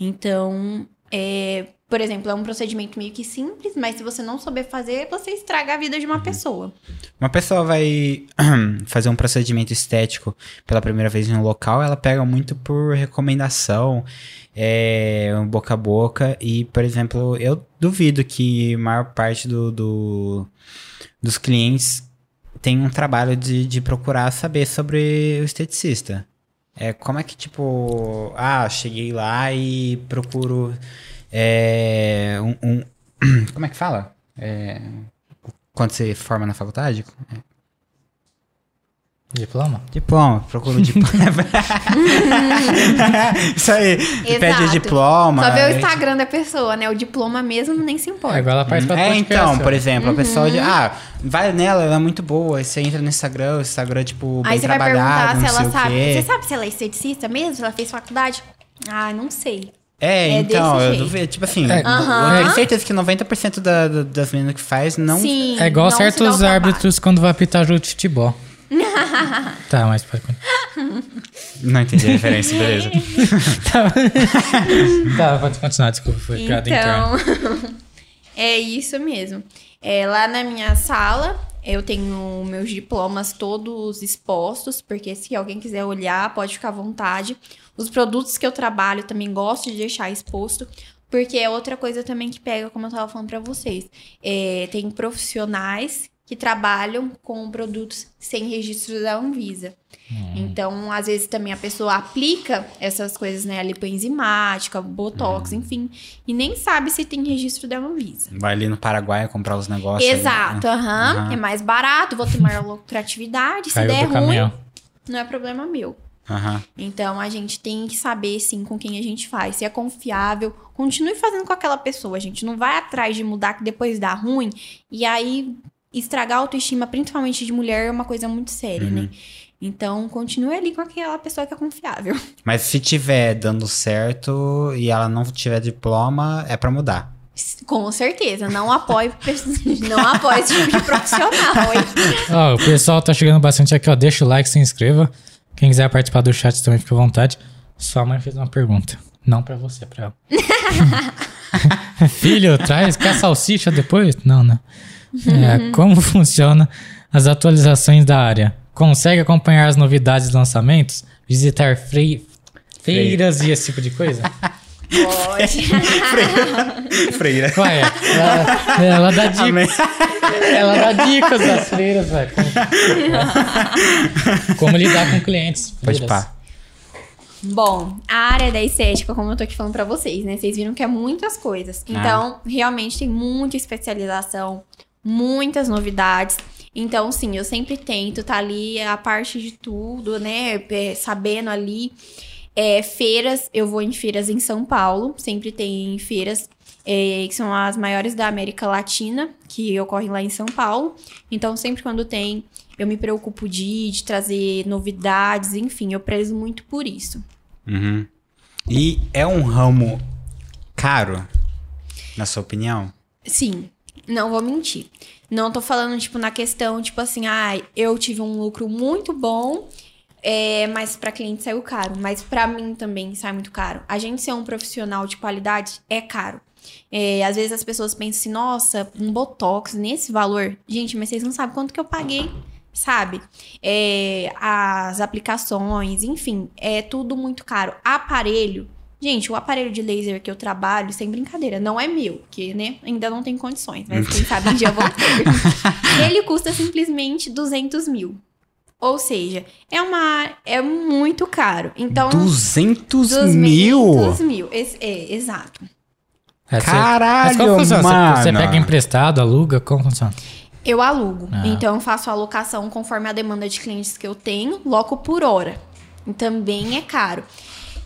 Então, é, por exemplo, é um procedimento meio que simples, mas se você não souber fazer, você estraga a vida de uma pessoa. Uma pessoa vai fazer um procedimento estético pela primeira vez em um local, ela pega muito por recomendação, é, um boca a boca. E, por exemplo, eu duvido que a maior parte do, do- dos clientes tem um trabalho de, de procurar saber sobre o esteticista. É, como é que, tipo, ah, cheguei lá e procuro é, um, um- Como é que fala? É, quando você forma na faculdade? Diploma? Diploma, procura o diploma. Isso aí, pede diploma. Só ver o é, Instagram da pessoa, né? O diploma mesmo nem se É importa. igual ela participa do É, então, por exemplo, a pessoa Uhum. de, ah, vai nela, ela é muito boa. Aí você entra no Instagram, o Instagram, tipo, bem Aí você vai trabalhado, perguntar se ela sabe. Você sabe se ela é esteticista mesmo? Se ela fez faculdade? Ah, não sei. É, É então, desse eu jeito. duvido, tipo assim, É. eu Aham. tenho certeza que 90% da, da- das meninas que faz não... Sim. É igual certos árbitros quando vai apitar jogo de futebol. Tá, mas pode continuar. Não entendi a referência, beleza. tá, pode continuar, desculpa, foi piada interna. Então, é isso mesmo. É, lá na minha sala, eu tenho meus diplomas todos expostos, porque se alguém quiser olhar, pode ficar à vontade. Os produtos que eu trabalho também gosto de deixar exposto, porque é outra coisa também que pega, como eu tava falando pra vocês. É, tem profissionais que trabalham com produtos sem registro da Anvisa. Então, às vezes também a pessoa aplica essas coisas, né? A lipoenzimática, botox, enfim, e nem sabe se tem registro da Anvisa. Vai ali no Paraguai comprar os negócios. ali. Exato, aham. Aham. É mais barato, vou ter maior lucratividade. Se Caiu der ruim, caminhão. não é problema meu. Aham. Então a gente tem que saber sim com quem a gente faz. Se é confiável, continue fazendo com aquela pessoa. A gente não vai atrás de mudar que depois dá ruim. E aí estragar a autoestima, principalmente de mulher, é uma coisa muito séria, Uhum. né? Então continue ali com aquela pessoa que é confiável. Mas se tiver dando certo e ela não tiver diploma, é pra mudar. Com certeza, não apoie, não apoie esse tipo de profissional. hein? Ó, o pessoal tá chegando bastante aqui, ó. Deixa o like, se inscreva. Quem quiser participar do chat também fica à vontade. Sua mãe fez uma pergunta. Não pra você, pra ela. Filho, traz, quer salsicha depois? Não, né? É, como funciona as atualizações da área? Consegue acompanhar as novidades e lançamentos? Visitar frei- feiras e esse tipo de coisa? Pode. Freira. Ué, ela, ela dá dicas. Ela dá dicas das feiras, velho. Como, como lidar com clientes. Pode feiras. pá. Bom, a área da estética, como eu tô aqui falando pra vocês, né? Vocês viram que é muitas coisas. Então, realmente tem muita especialização, muitas novidades. Então, sim, eu sempre tento tá ali a parte de tudo, né? é, Sabendo ali. É, feiras, eu vou em feiras em São Paulo, sempre tem feiras é, que são as maiores da América Latina, que ocorrem lá em São Paulo. Então, sempre quando tem, eu me preocupo de ir, de trazer novidades, enfim, eu prezo muito por isso. Uhum. E é um ramo caro, na sua opinião? Sim, não vou mentir. Não tô falando, tipo, na questão, tipo assim, ah, eu tive um lucro muito bom, é, mas pra cliente saiu caro. Mas pra mim também sai muito caro. A gente ser um profissional de qualidade é caro. É, às vezes as pessoas pensam assim, nossa, um botox nesse valor. Gente, mas vocês não sabem quanto que eu paguei, sabe? É, as aplicações, enfim, é tudo muito caro. Aparelho. Gente, o aparelho de laser que eu trabalho, sem brincadeira, não é meu, porque, né, ainda não tem condições, mas quem sabe um dia eu vou ter. Ele custa simplesmente 200 mil. Ou seja, é uma é muito caro. Então, 200 200 mil? mil. Esse- é, exato. É, você- Caralho, Mas como funciona? Você- mano. Você pega emprestado, aluga? Como funciona? Eu alugo. Ah. Então, eu faço a alocação conforme a demanda de clientes que eu tenho, loco por hora. E também é caro.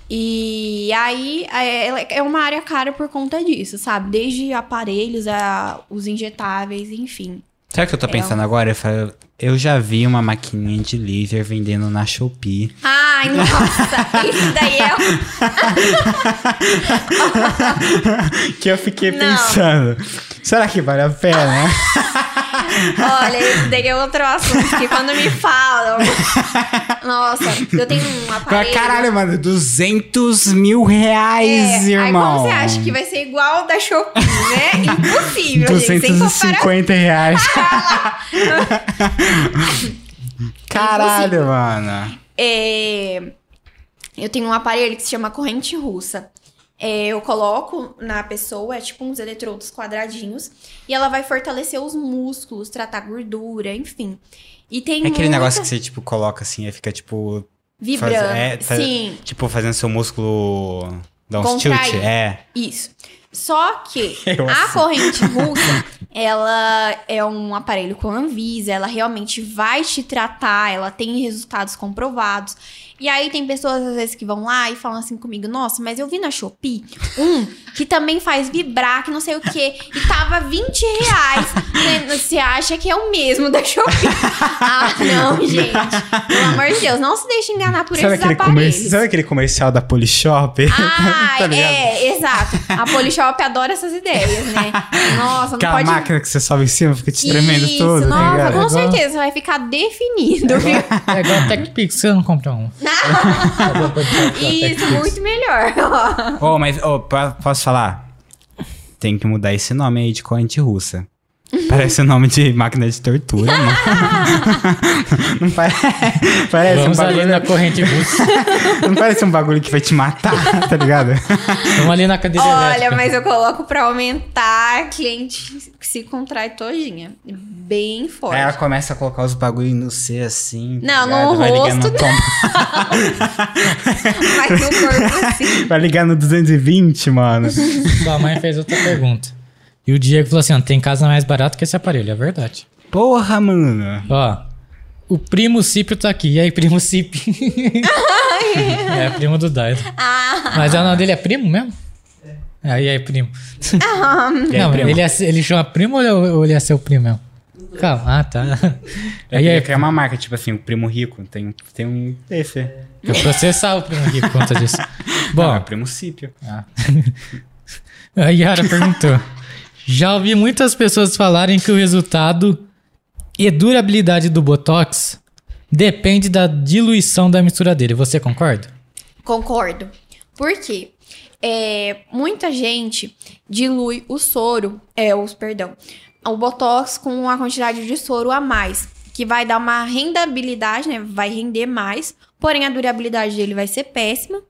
E aí, é é uma área cara por conta disso, sabe? Desde aparelhos a os injetáveis, enfim. Sabe o que eu tô pensando agora? Eu, falo, eu já vi uma maquininha de laser vendendo na Shopee. Ai, nossa, isso daí é que eu fiquei Não. pensando. Será que vale a pena? Olha, esse daí é outro assunto que quando me falam. Nossa, eu tenho um aparelho. Caralho, mano, 200 mil reais, É, aí irmão. como você acha que vai ser igual da Shopee, né? Impossível, gente. Sem comparação. 250 reais. Caralho, mano. É, eu tenho um aparelho que se chama corrente russa. É, eu coloco na pessoa, é tipo uns eletrodos quadradinhos, e ela vai fortalecer os músculos, tratar gordura, enfim. E tem É aquele muita- negócio que você, tipo, coloca assim e fica, tipo... vibrando. faz- é, faz- Sim, Tipo, fazendo seu músculo... Dar uns Contrair. tilt. É. isso. Só que Eu a assim. corrente russa, ela é um aparelho com Anvisa, ela realmente vai te tratar, ela tem resultados comprovados. E aí tem pessoas às vezes que vão lá e falam assim comigo, nossa, mas eu vi na Shopee um que também faz vibrar, que não sei o quê, e tava 20 reais. Você acha que é o mesmo da Shopee? ah, não, gente. Pelo amor de Deus, não se deixe enganar por Sabe esses aquele, comer... aparelhos. Sabe aquele comercial da Polishop? Ah, Tá é, exato. A Polishop adora essas ideias, né? Nossa, não Aquela pode... máquina que você sobe em cima, fica te tremendo Isso, todo, tá nossa, ligado? com É igual- certeza, vai ficar definido, viu? É igual a TechPix, você não compra um. Isso, muito melhor. ó. Ô, mas, po- posso falar? Tem que mudar esse nome aí de corrente russa. Parece o nome de máquina de tortura, mano. não pare- parece, um Vamos ali bagulho, na corrente russa. não parece um bagulho que vai te matar, tá ligado? Vamos ali na cadeira Olha, elétrica. mas eu coloco pra aumentar, a cliente se contrai todinha. Bem forte. Aí ela começa a colocar os bagulhos no C assim. tá Não, no ligado? vai rosto no tom- Mas no corpo assim. Vai ligar no 220, mano. Sua mãe fez outra pergunta. E o Diego falou assim: ó, tem casa mais barato que esse aparelho, é verdade. Porra, mano. Ó, o primo Cipio tá aqui. E aí, primo Cipio? é, primo do Daido. Ah, Mas o nome dele é primo mesmo? É. E aí, primo? E aí, Não, primo? ele, é, ele chama primo ou ele- é seu primo mesmo? Calma, ah, tá. É, Aí, aí, é uma marca, tipo assim, o primo rico. Tem, tem um desse. eu processar o primo aqui por conta disso. Bom, é Bom, o primo Cípio. Ah. A Yara perguntou: Já ouvi muitas pessoas falarem que o resultado e durabilidade do Botox depende da diluição da mistura dele. Você concorda? concordo. Por quê? É, muita gente dilui o soro, é, os, perdão, o botox com a quantidade de soro a mais, que vai dar uma rendabilidade, né? Vai render mais, porém a durabilidade dele vai ser péssima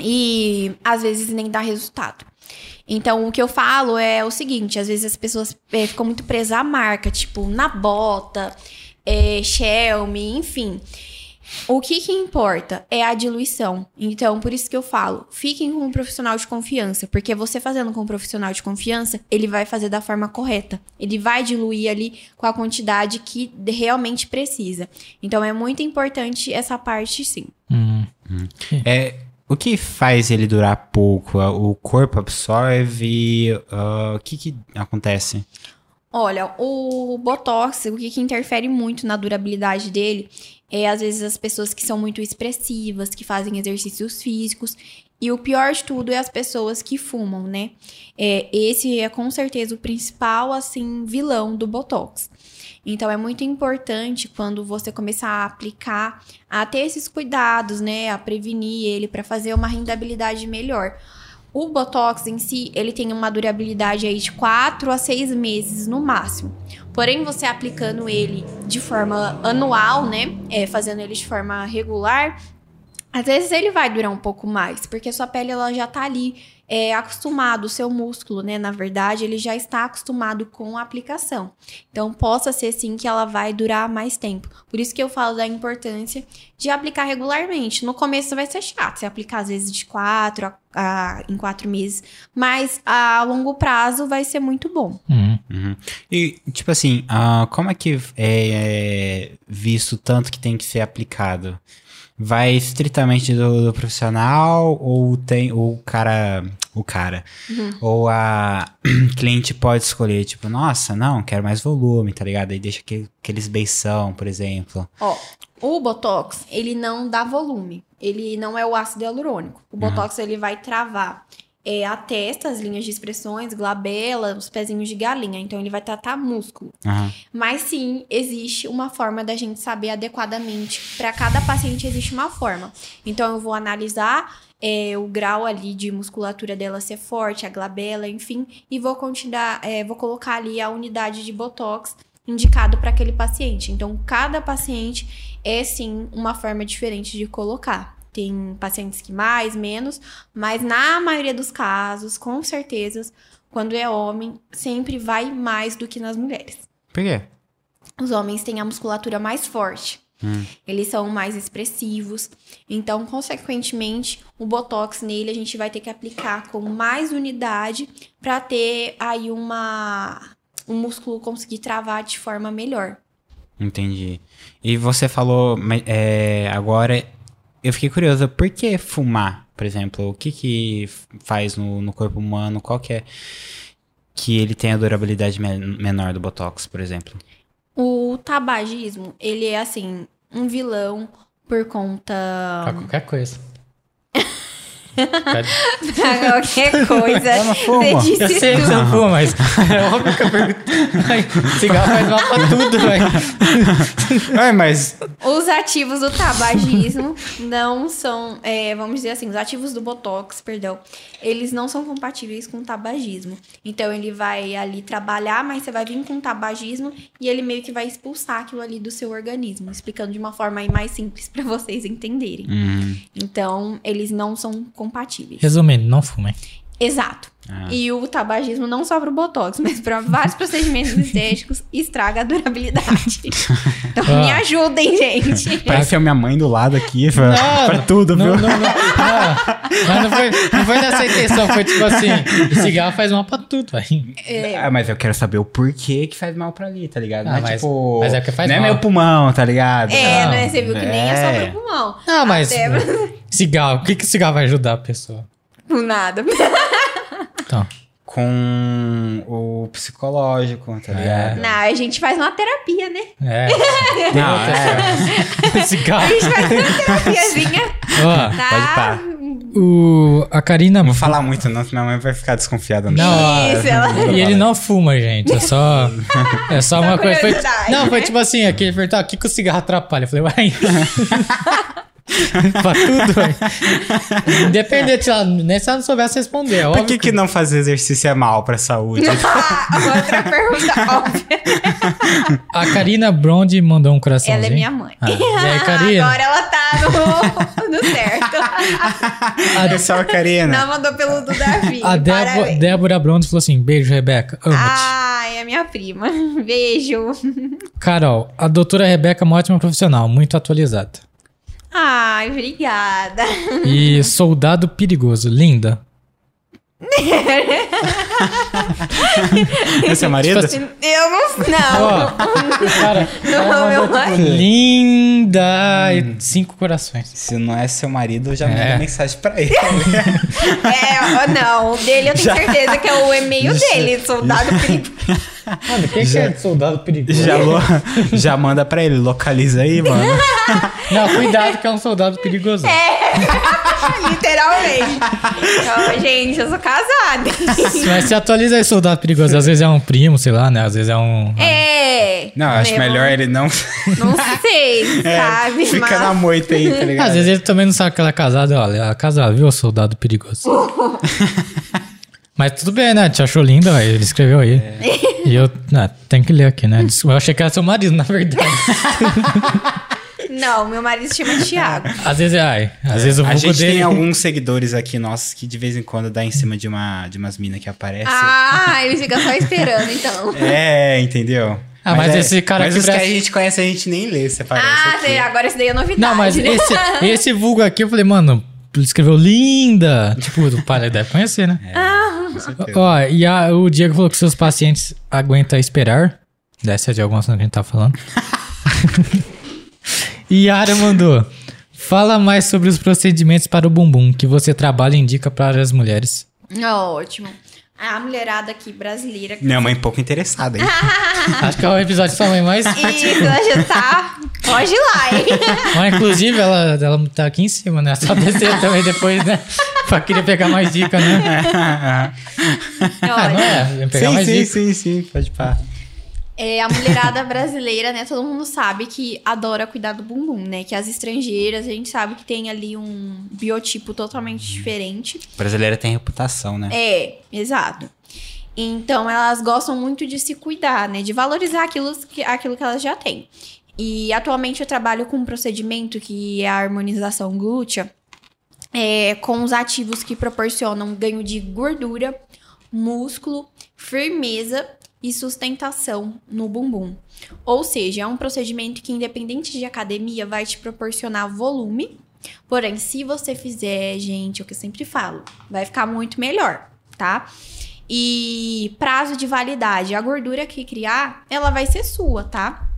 e às vezes nem dá resultado. Então, o que eu falo é o seguinte: às vezes as pessoas é, ficam muito presas à marca, tipo, na bota, é, enfim. O que que importa é a diluição. Então, por isso que eu falo, fiquem com um profissional de confiança, porque você fazendo com um profissional de confiança, ele vai fazer da forma correta. Ele vai diluir ali com a quantidade que realmente precisa. Então, é muito importante essa parte, sim. Hum. É, o que faz ele durar pouco? O corpo absorve? ah, o que que acontece? Olha, o Botox, o que, que interfere muito na durabilidade dele é, às vezes, as pessoas que são muito expressivas, que fazem exercícios físicos. E o pior de tudo é as pessoas que fumam, né? É, esse é com certeza o principal, assim, vilão do Botox. Então, é muito importante quando você começar a aplicar, a ter esses cuidados, né? A prevenir ele para fazer uma rendabilidade melhor. O Botox em si, ele tem uma durabilidade aí de 4 a 6 meses no máximo. Porém, você aplicando ele de forma anual, né? É, fazendo ele de forma regular, às vezes ele vai durar um pouco mais, porque a sua pele ela já tá ali é, acostumado, o seu músculo, né? Na verdade, ele já está acostumado com a aplicação. Então, possa ser sim que ela vai durar mais tempo. Por isso que eu falo da importância de aplicar regularmente. No começo vai ser chato, você aplicar às vezes de quatro a, a, em quatro meses, mas a longo prazo vai ser muito bom. Uhum. Uhum. E, tipo assim, ah, como é que é visto tanto que tem que ser aplicado? Vai estritamente do, do profissional ou tem ou o cara, o cara, ou a cliente pode escolher, tipo, nossa, não, quero mais volume, tá ligado? Aí deixa aquele, aqueles beição, por exemplo. Ó, o Botox, ele não dá volume. Ele não é o ácido hialurônico. O Botox, ele vai travar é, a testa, as linhas de expressões, glabela, os pezinhos de galinha. Então, ele vai tratar músculo. Aham. Mas sim, existe uma forma da gente saber adequadamente. Para cada paciente existe uma forma. Então eu vou analisar é, o grau ali de musculatura dela ser forte, a glabela, enfim, e vou continuar, é, vou colocar ali a unidade de botox indicado para aquele paciente. Então cada paciente é sim uma forma diferente de colocar. Tem pacientes que mais, menos, mas na maioria dos casos, com certeza, quando é homem, sempre vai mais do que nas mulheres Por quê? os homens têm a musculatura mais forte. Eles são mais expressivos. Então, consequentemente, o botox nele a gente vai ter que aplicar com mais unidade para ter aí uma um músculo conseguir travar de forma melhor. Entendi. E você falou, é, agora, eu fiquei curiosa, por que fumar, por exemplo? O que que faz no, no corpo humano? Qual que é que ele tem a durabilidade me- menor do Botox, por exemplo? O tabagismo, ele é assim, um vilão por conta Pra qualquer coisa. Pra qualquer coisa. Eu não fumo. Você Eu disse sei que tudo. você não fuma, mas é óbvio que eu pergunto. Cigarro faz mal pra tudo, velho. Ai, mas Os ativos do tabagismo não são, é, vamos dizer assim, os ativos do Botox, perdão, eles não são compatíveis com o tabagismo. Então ele vai ali trabalhar, mas você vai vir com tabagismo e ele meio que vai expulsar aquilo ali do seu organismo, explicando de uma forma aí mais simples pra vocês entenderem. Hum, Então eles não são compatíveis. Resumindo, não fumem. Exato. Ah. E o tabagismo não só para o botox, mas para vários procedimentos estéticos estraga a durabilidade. Então Ah. me ajudem, gente. parece a minha mãe do lado aqui pra, pra tudo, não, viu? Não, não, não. Mas não foi, não foi nessa intenção, foi tipo assim: cigarro faz mal pra tudo, velho. É, Ah, mas eu quero saber o porquê que faz mal pra ali, tá ligado? Ah, não é mas- tipo. mas é porque faz não é mal. meu pulmão, tá ligado? É, Não, né? Você viu que nem é só é. pro pulmão. Não, mas Até cigarro, o que que cigarro vai ajudar a pessoa? nada. Então, Com o psicológico, tá É. ligado? Não, a gente faz uma terapia, né? é. Não, é. cigarro. A gente faz uma terapiazinha. Ó, Tá? Pode pá. o, a Karina. Não vou falar muito, não, senão minha mãe vai ficar desconfiada. Não, ó, Isso, ela- E ele não fuma, gente. É só. É só uma coisa. Foi, não, foi tipo assim: aqui ele perguntou: o que, que o cigarro atrapalha? Eu falei, vai. pra tudo, velho. Independente, se ela, nem se ela não soubesse responder. É Por óbvio que, que não fazer exercício é mal pra saúde? Outra pergunta óbvia. A Karina Blonde mandou um coraçãozinho. Ela é minha mãe. Ah, e aí, Karina? Agora ela tá no, no certo. É só a Karina. Não mandou pelo do Davi. A Débora. Débora falou assim: beijo, Rebeca. Amo-te. Ai, é minha prima. Beijo. Carol, a doutora Rebeca é uma ótima profissional, muito atualizada. Ai, obrigada. E soldado perigoso, linda. Esse é o marido? Tipo assim, Eu não. Não. Ó, o cara, Não, meu mandou, tipo, marido. linda e cinco corações. Se não é seu marido, já É. mensagem pra ele. É, não. O dele eu tenho Já- certeza que é o e-mail dele, soldado perigoso. Mano, quem que é soldado perigoso? já, lo- já manda pra ele, localiza aí, mano. Não, cuidado que é um soldado perigoso. É, Literalmente. Então, gente, eu sou casada. Mas se atualiza aí, soldado perigoso. Às vezes é um primo, sei lá, né? Às vezes é um. É. Não, acho né, melhor ele não. Não sei, É, sabe? fica mas... na moita aí, tá ligado? Às vezes ele também não sabe que ela é casada. Olha, ela é casada, viu, soldado perigoso? Mas tudo bem, né? Te achou linda, ele escreveu aí. E eu, ah, tem que ler aqui, né? Eu achei que era seu marido, na verdade. Não, meu marido se chama Thiago. Às vezes, ai, às vezes o A vulgo gente dele... tem alguns seguidores aqui nossos que de vez em quando dá em cima de, uma, de umas minas que aparecem. Ah, ele fica só esperando, então. É, entendeu? Ah, mas esse cara Mas que os que a gente conhece, a gente nem lê, você parece Ah, aqui. sei, agora isso daí é novidade. Não, mas né? esse, esse vulgo aqui, eu falei, mano, escreveu linda. Tipo, o pai deve conhecer, né? Com certeza. Ó, e a- o Diego falou que seus pacientes aguentam esperar. Dessa é de algum assunto que a gente tá falando. e a Ara mandou. Fala mais sobre os procedimentos para o bumbum que você trabalha e indica para as mulheres. Ótimo. A mulherada aqui brasileira. Minha mãe pouco interessada, hein? Acho que é o episódio de sua mãe mais. Isso, ela já tá. Pode ir lá, hein? Mas, inclusive, ela, ela tá aqui em cima, né? Só descer também depois, né? Pra querer pegar mais dica, né? Ah, não é? Pegar sim, mais sim, dica. sim, sim, pode pá. É, a mulherada brasileira, né? Todo mundo sabe que adora cuidar do bumbum, né? Que as estrangeiras, a gente sabe que tem ali um biotipo totalmente diferente. Brasileira tem reputação, né? É, exato. Então, elas gostam muito de se cuidar, né? De valorizar aquilo que, aquilo que elas já têm. E atualmente eu trabalho com um procedimento que é a harmonização glútea, é, com os ativos que proporcionam ganho de gordura, músculo, firmeza e sustentação no bumbum. Ou seja, é um procedimento que, independente de academia, vai te proporcionar volume. Porém, se você fizer, gente, é o que eu sempre falo, vai ficar muito melhor, tá? E prazo de validade, a gordura que criar, ela vai ser sua, tá?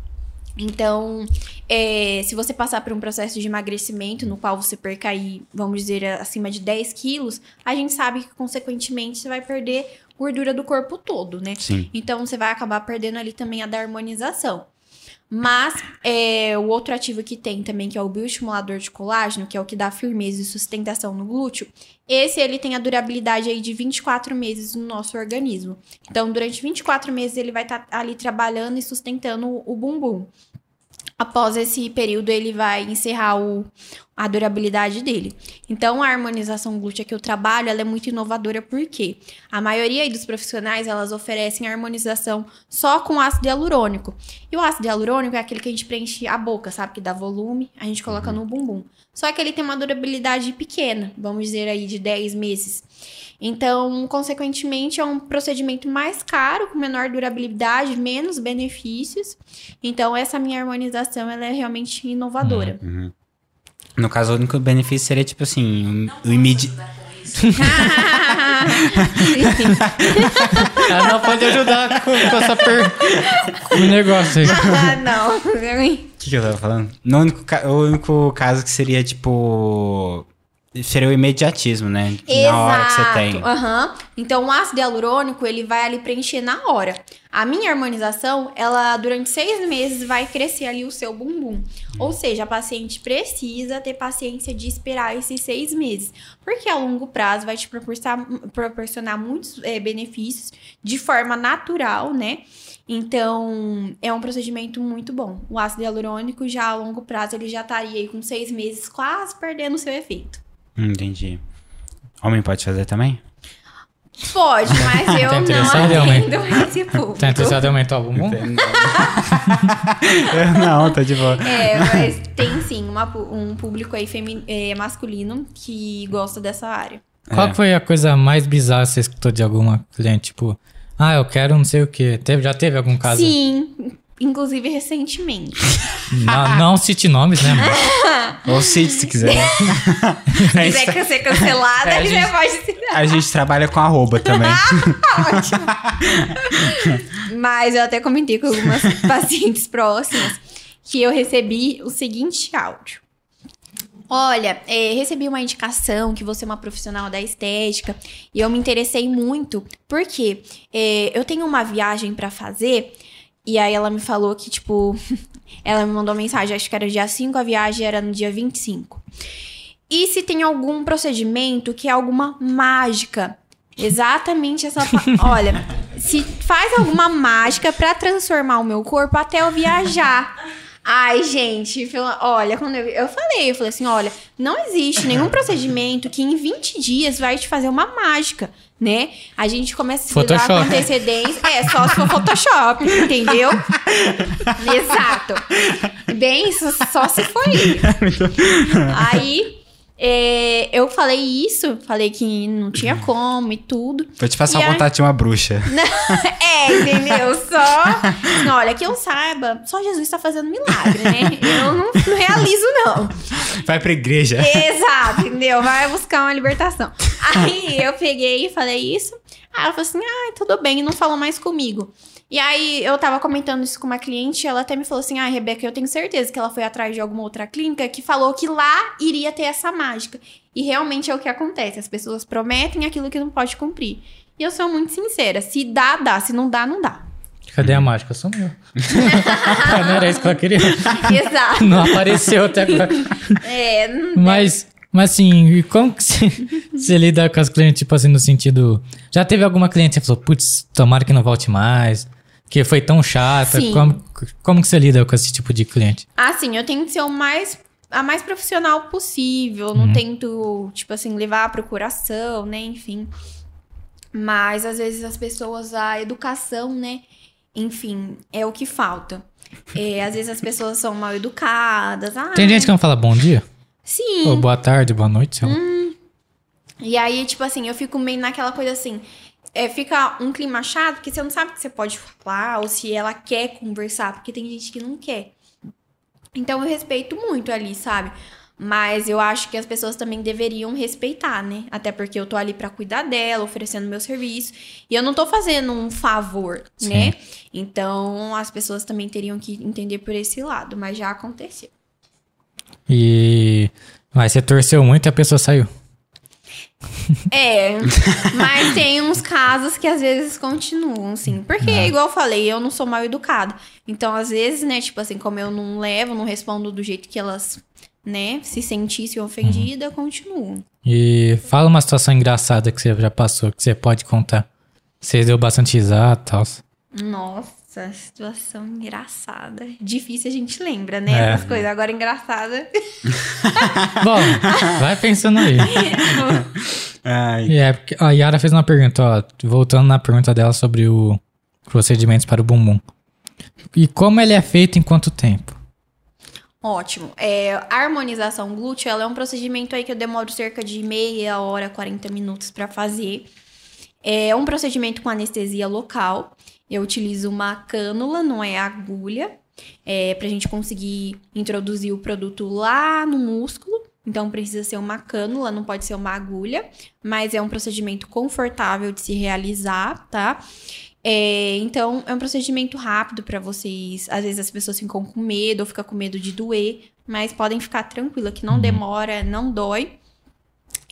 Então, é, se você passar por um processo de emagrecimento no qual você perca aí, vamos dizer, acima de 10 quilos, a gente sabe que, consequentemente, você vai perder gordura do corpo todo, né? Sim. Então, você vai acabar perdendo ali também a da harmonização. Mas, é, o outro ativo que tem também, que é o bioestimulador de colágeno, que é o que dá firmeza e sustentação no glúteo, esse ele tem a durabilidade aí de 24 meses no nosso organismo. Então, durante 24 meses ele vai estar ali trabalhando e sustentando o bumbum. Após esse período, ele vai encerrar o, a durabilidade dele. Então, a harmonização glútea que eu trabalho, ela é muito inovadora porque a maioria dos profissionais, elas oferecem harmonização só com ácido hialurônico. E o ácido hialurônico é aquele que a gente preenche a boca, sabe? Que dá volume, a gente coloca no bumbum. Só que ele tem uma durabilidade pequena, vamos dizer aí de 10 meses. Então, consequentemente, é um procedimento mais caro, com menor durabilidade, menos benefícios. Então, essa minha harmonização, ela é realmente inovadora. No caso, o único benefício seria, tipo assim, o, o imedi... Ela não pode ajudar com, com essa per... com o negócio aí. ah, não. O que, que eu tava falando? No único, o único caso que seria, tipo... Seria o imediatismo, né? Na hora que você tem. aham. Então, o ácido hialurônico, ele vai ali preencher na hora. A minha harmonização, ela, durante seis meses, vai crescer ali o seu bumbum. Ou seja, a paciente precisa ter paciência de esperar esses seis meses. Porque a longo prazo vai te proporcionar, proporcionar muitos eh, benefícios de forma natural, né? Então, é um procedimento muito bom. O ácido hialurônico, já a longo prazo, ele já estaria aí com seis meses quase perdendo o seu efeito. Entendi. Homem pode fazer também? Pode, mas eu Tá não atendo esse público. Tá interessado em aumentar o bumbum? Eu não, tô de boa. É, mas tem sim uma um público aí femi- é, masculino que gosta dessa área. Qual É. foi a coisa mais bizarra que você escutou de alguma cliente? Tipo, ah, eu quero não sei o quê. Teve, já teve algum caso? Sim, inclusive recentemente. Não, não cite nomes, né? Ou se, se quiser. Se quiser ser cancelada, É, a gente- pode ser. a gente trabalha com arroba também. Mas eu até comentei com algumas pacientes próximas que eu recebi o seguinte áudio. Olha, é, recebi uma indicação que você é uma profissional da estética e eu me interessei muito porque é, eu tenho uma viagem pra fazer e aí ela me falou que, tipo, ela me mandou mensagem, acho que era dia 5, a viagem era no dia 25. E se tem algum procedimento que é alguma mágica? Exatamente essa. Olha, se faz alguma mágica pra transformar o meu corpo até eu viajar. Ai, gente, olha, quando eu, eu falei, eu falei assim: olha, não existe nenhum procedimento que em 20 dias vai te fazer uma mágica, né? A gente começa a se lidar com Photoshop. antecedência. É, só se for Photoshop, entendeu? Exato. Bem, isso só se for ele. Aí, é, eu falei isso, falei que não tinha como e tudo. Vou te passar E o aí- contato de uma bruxa. É, entendeu? Só. Não, olha, que eu saiba, só Jesus tá fazendo milagre, né? Eu não, não realizo, não. Vai pra igreja. Exato, entendeu? Vai buscar uma libertação. Aí eu peguei e falei isso. Aí ela falou assim: ah, tudo bem, e não falou mais comigo. E aí eu tava comentando isso com uma cliente, ela até me falou assim: ah, Rebeca, eu tenho certeza que ela foi atrás de alguma outra clínica que falou que lá iria ter essa mágica. E realmente é o que acontece. As pessoas prometem aquilo que não pode cumprir. E eu sou muito sincera: se dá, dá. Se não dá, não dá. Cadê a mágica? Sumiu. não era isso que ela queria. Exato. Não apareceu até agora. É, não- Mas, mas assim, como que você, você lida com as clientes, tipo assim, no sentido. Já teve alguma cliente que falou, putz, tomara que não volte mais, que foi tão chata. Sim. Como, como que você lida com esse tipo de cliente? Assim, eu tento ser o mais a mais profissional possível. Não tento, tipo assim, levar a procuração, né? Enfim. Mas às vezes as pessoas, a educação, né? Enfim, é o que falta. É, às vezes as pessoas são mal educadas. Ah, Tem gente que não fala bom dia? Sim. Ou boa tarde, boa noite, sei lá. E aí, tipo assim, eu fico meio naquela coisa assim. É, fica um clima chato, porque você não sabe o que você pode falar, ou se ela quer conversar, porque tem gente que não quer. Então eu respeito muito ali, sabe? Mas eu acho que as pessoas também deveriam respeitar, né? Até porque eu tô ali pra cuidar dela, oferecendo meu serviço. E eu não tô fazendo um favor, Sim. né? Então as pessoas também teriam que entender por esse lado, mas já aconteceu. E. Mas você torceu muito e a pessoa saiu. É, mas tem uns casos que às vezes continuam, sim. Porque, igual eu falei, eu não sou mal educada. Então, às vezes, né, tipo assim, como eu não levo, não respondo do jeito que elas, né, se sentissem ofendidas, continuam. E fala uma situação engraçada que você já passou, que você pode contar. Você deu bastante risada e tal. Nossa, situação engraçada. Difícil a gente lembra, né? É. Essas coisas. Agora, engraçada. Bom, vai pensando aí. Ai, E é, porque a Yara fez uma pergunta, ó, voltando na pergunta dela sobre o procedimentos para o bumbum. E como ele é feito em quanto tempo? Ótimo. É, a harmonização glúteo ela é um procedimento aí que eu demoro cerca de meia hora, 40 minutos para fazer. É um procedimento com anestesia local. Eu utilizo uma cânula, não é agulha, é, para a gente conseguir introduzir o produto lá no músculo. Então precisa ser uma cânula, não pode ser uma agulha, mas é um procedimento confortável de se realizar, tá? É, então, é um procedimento rápido para vocês. Às vezes as pessoas ficam com medo ou ficam com medo de doer, mas podem ficar tranquila que não demora, não dói.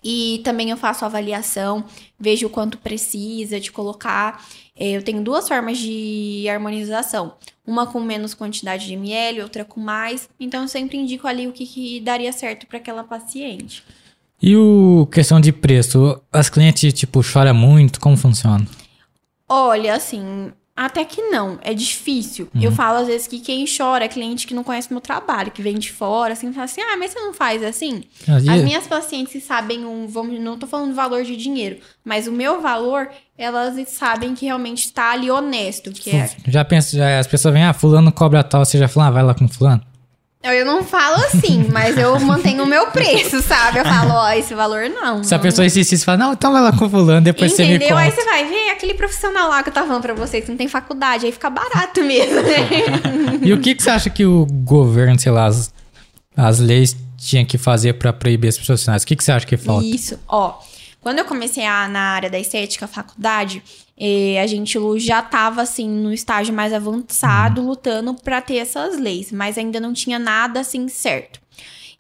E também eu faço avaliação, vejo o quanto precisa de colocar. É, eu tenho duas formas de harmonização. Uma com menos quantidade de ml, outra com mais. Então eu sempre indico ali o que, que daria certo para aquela paciente. E o questão de preço? As clientes, tipo, choram muito? Como funciona? Olha, assim, até que não. É difícil. Eu falo às vezes que quem chora é cliente que não conhece meu trabalho, que vem de fora, assim, fala assim: ah, mas você não faz assim? Às As minhas pacientes sabem um, vamos, não tô falando valor de dinheiro, mas o meu valor, elas sabem que realmente está ali honesto, que é. Já pensa, já, as pessoas vêm, ah, fulano cobra tal, você já fala, ah, vai lá com fulano. Eu não falo assim, mas eu mantenho o meu preço, sabe? Eu falo, ó, esse valor não. Se a não. pessoa insistir, você fala, não, então vai lá com fulano, depois você me Entendeu? Aí conta. você vai ver aquele profissional lá que eu tava falando pra vocês, que não tem faculdade, aí fica barato mesmo, né? E o que, que você acha que o governo, sei lá, as, as leis tinham que fazer pra proibir esses profissionais? O que, que você acha que falta? Isso, ó. Quando eu comecei a, na área da estética, faculdade, eh, a gente já tava, assim, no estágio mais avançado, lutando pra ter essas leis, mas ainda não tinha nada, assim, certo.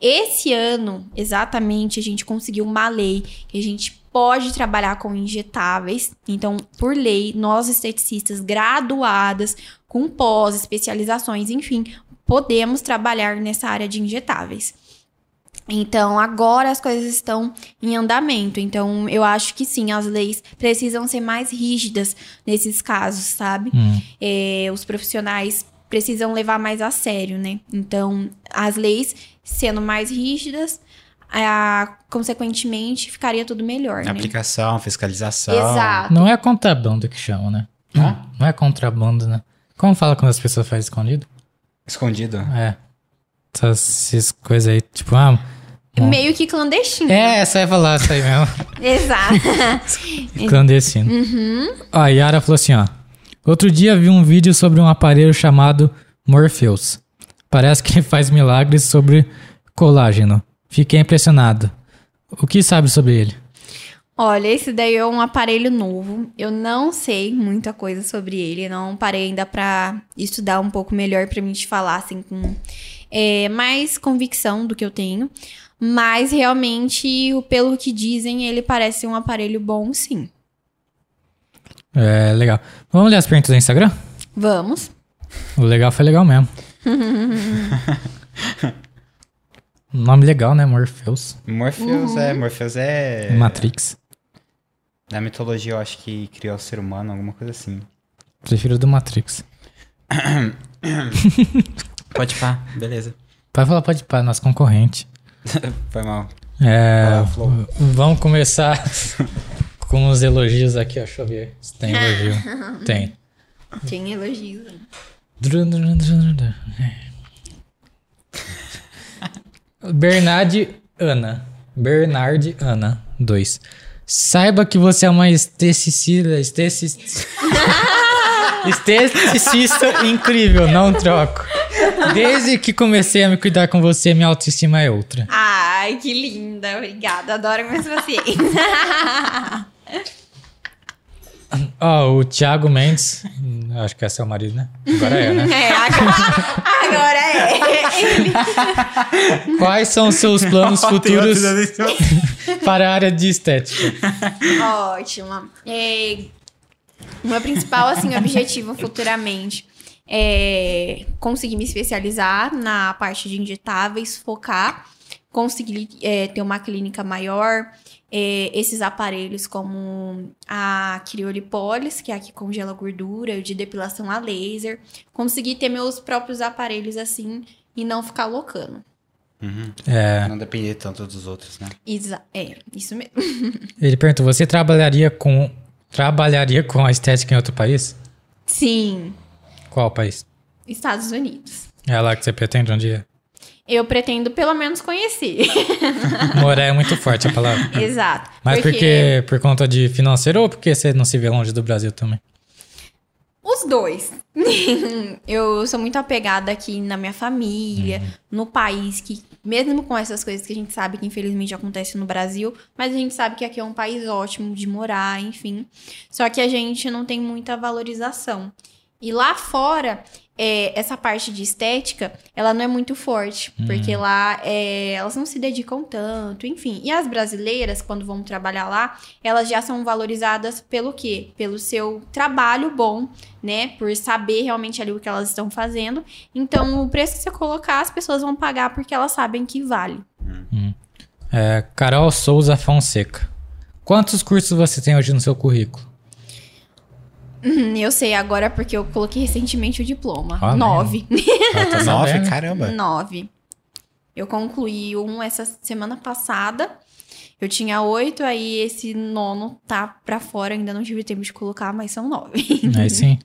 Esse ano, exatamente, a gente conseguiu uma lei que a gente pode trabalhar com injetáveis. Então, por lei, nós esteticistas graduadas, com pós, especializações, enfim, podemos trabalhar nessa área de injetáveis. Então, agora as coisas estão em andamento. Então, eu acho que sim, as leis precisam ser mais rígidas nesses casos, sabe? Hum. É, os profissionais precisam levar mais a sério, né? Então, as leis sendo mais rígidas, a- consequentemente, ficaria tudo melhor, né? Aplicação, fiscalização. Exato. Não é contrabando que chamam, né? Hã? Não é contrabando, né? Como fala quando as pessoas fazem escondido? Escondido. É. Essas, essas coisas aí, tipo, ah. Meio que clandestino. É, essa ia falar isso aí mesmo. Exato. Clandestino. Uhum. Ó, a Yara falou assim, ó. Outro dia vi um vídeo sobre um aparelho chamado Morpheus. Parece que ele faz milagres sobre colágeno. Fiquei impressionado. O que sabe sobre ele? Olha, esse daí é um aparelho novo. Eu não sei muita coisa sobre ele. Não parei ainda pra estudar um pouco melhor pra mim te falar, assim, com é, mais convicção do que eu tenho. Mas realmente, o- pelo que dizem, ele parece um aparelho bom, sim. É, legal. Vamos ler as perguntas do Instagram? Vamos. O legal foi legal mesmo. Nome legal, né? Morpheus. Morpheus Uhum. é. Morpheus é. Matrix. Da mitologia, eu acho que criou o ser humano, alguma coisa assim. Prefiro do Matrix. Pode pá, beleza. Pode falar, pode pá, nosso concorrente. Foi mal. É, Vai lá, Flo. vamos começar com os elogios aqui, ó. Deixa eu ver se tem elogio. tem. Tem elogios. Bernard Ana. Bernard Ana 2. Saiba que você é uma esteticista. Esteticista, esteticista incrível, não troco. Desde que comecei a me cuidar com você, minha autoestima é outra. Ai, que linda. Obrigada. Adoro meus pacientes. Ó, o Thiago Mendes. Acho que esse é o marido, né? Agora é, né? é, agora, agora é. Ele Quais são os seus planos futuros para a área de estética? Ótimo. É, o meu principal assim, objetivo futuramente é conseguir me especializar na parte de injetáveis, focar, conseguir é, ter uma clínica maior. é, esses aparelhos como a criolipolis, que é a que congela gordura, o de depilação a laser. Conseguir ter meus próprios aparelhos assim e não ficar loucando. É, Não depender tanto dos outros, né? Exa é, isso mesmo. ele perguntou: você trabalharia com trabalharia com a estética em outro país? Sim, Qual país? Estados Unidos. É lá que você pretende um dia? Eu pretendo pelo menos conhecer. Morar é muito forte a palavra. Exato. Mas porque por conta de financeiro ou porque você não se vê longe do Brasil também? Os dois. eu sou muito apegada aqui na minha família, no país, que mesmo com essas coisas que a gente sabe que infelizmente acontece no Brasil, mas a gente sabe que aqui é um país ótimo de morar, enfim. Só que a gente não tem muita valorização. E lá fora, é, essa parte de estética, ela não é muito forte, porque lá é, elas não se dedicam tanto, enfim. E as brasileiras, quando vão trabalhar lá, elas já são valorizadas pelo quê? Pelo seu trabalho bom, né? Por saber realmente ali o que elas estão fazendo. Então, o preço que você colocar, as pessoas vão pagar porque elas sabem que vale. É, Carol Souza Fonseca. Quantos cursos você tem hoje no seu currículo? Hum, Eu sei agora porque eu coloquei recentemente o diploma. Ah, Nove. Ah, tá Nove, caramba. Nove. Eu concluí um essa semana passada. Eu tinha oito, aí esse nono tá pra fora. Ainda não tive tempo de colocar, mas são nove. Aí sim.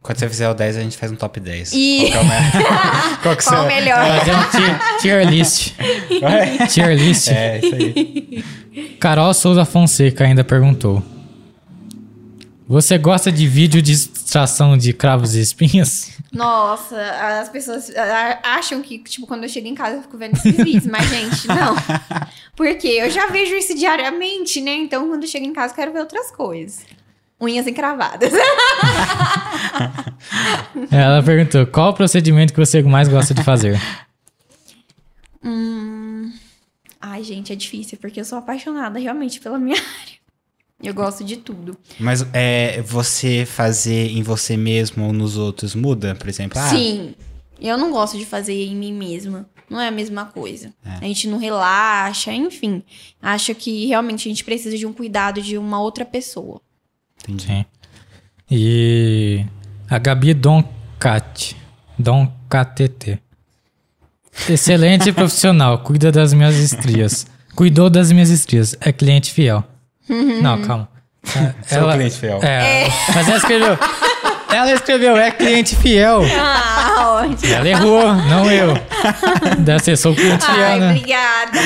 Quando você fizer o 10, a gente faz um top 10. E- Qual que é o Qual que Qual o você- melhor? Fazer um tier, tier list. Vai. Tier list. É, isso aí. Carol Souza Fonseca ainda perguntou. Você gosta de vídeo de extração de cravos e espinhas? Nossa, as pessoas acham que, tipo, quando eu chego em casa eu fico vendo esses vídeos, mas, gente, não. Porque eu já vejo isso diariamente, né? Então, quando eu chego em casa, eu quero ver outras coisas. Unhas encravadas. Ela perguntou: qual o procedimento que você mais gosta de fazer? Hum... Ai, gente, é difícil, porque eu sou apaixonada realmente pela minha área. Eu gosto de tudo. Mas é, você fazer em você mesmo ou nos outros muda, por exemplo? Ah, Sim. Eu não gosto de fazer em mim mesma. Não é a mesma coisa. A gente não relaxa, enfim. Acho que realmente a gente precisa de um cuidado de uma outra pessoa. Sim. E a Gabi Doncat. Doncatt. Excelente profissional. Cuida das minhas estrias. Cuidou das minhas estrias. É cliente fiel. Não, calma. É, Sou cliente fiel. É, mas ela escreveu. Ela escreveu, é cliente fiel. Ah, ótimo. Ela errou, não eu. Deve ser, sou cliente fiel, Ai, né? obrigada.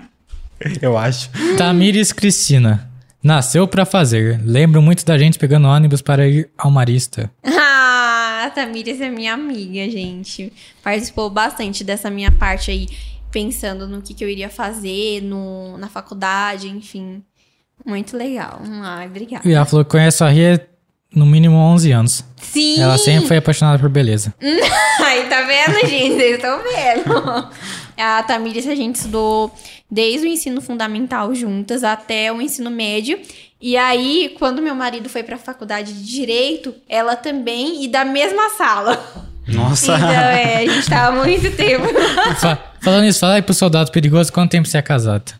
Eu acho. Tamires Cristina. Nasceu pra fazer. Lembro muito da gente pegando ônibus para ir ao Marista. ah, Tamires é minha amiga, gente. Participou bastante dessa minha parte aí, pensando no que, que eu iria fazer no, na faculdade, enfim. Muito legal. Ai, obrigada. E ela falou que conhece a Ria no mínimo 11 anos. Sim! Ela sempre foi apaixonada por beleza. Aí, tá vendo, gente? Vocês estão vendo. A Tamires, a gente estudou desde o ensino fundamental juntas até o ensino médio. E aí, quando meu marido foi pra faculdade de Direito, ela também, e da mesma sala. Nossa. Então, é, a gente tava há muito tempo. Fa- Falando isso, fala aí pro soldado perigoso quanto tempo você é casado?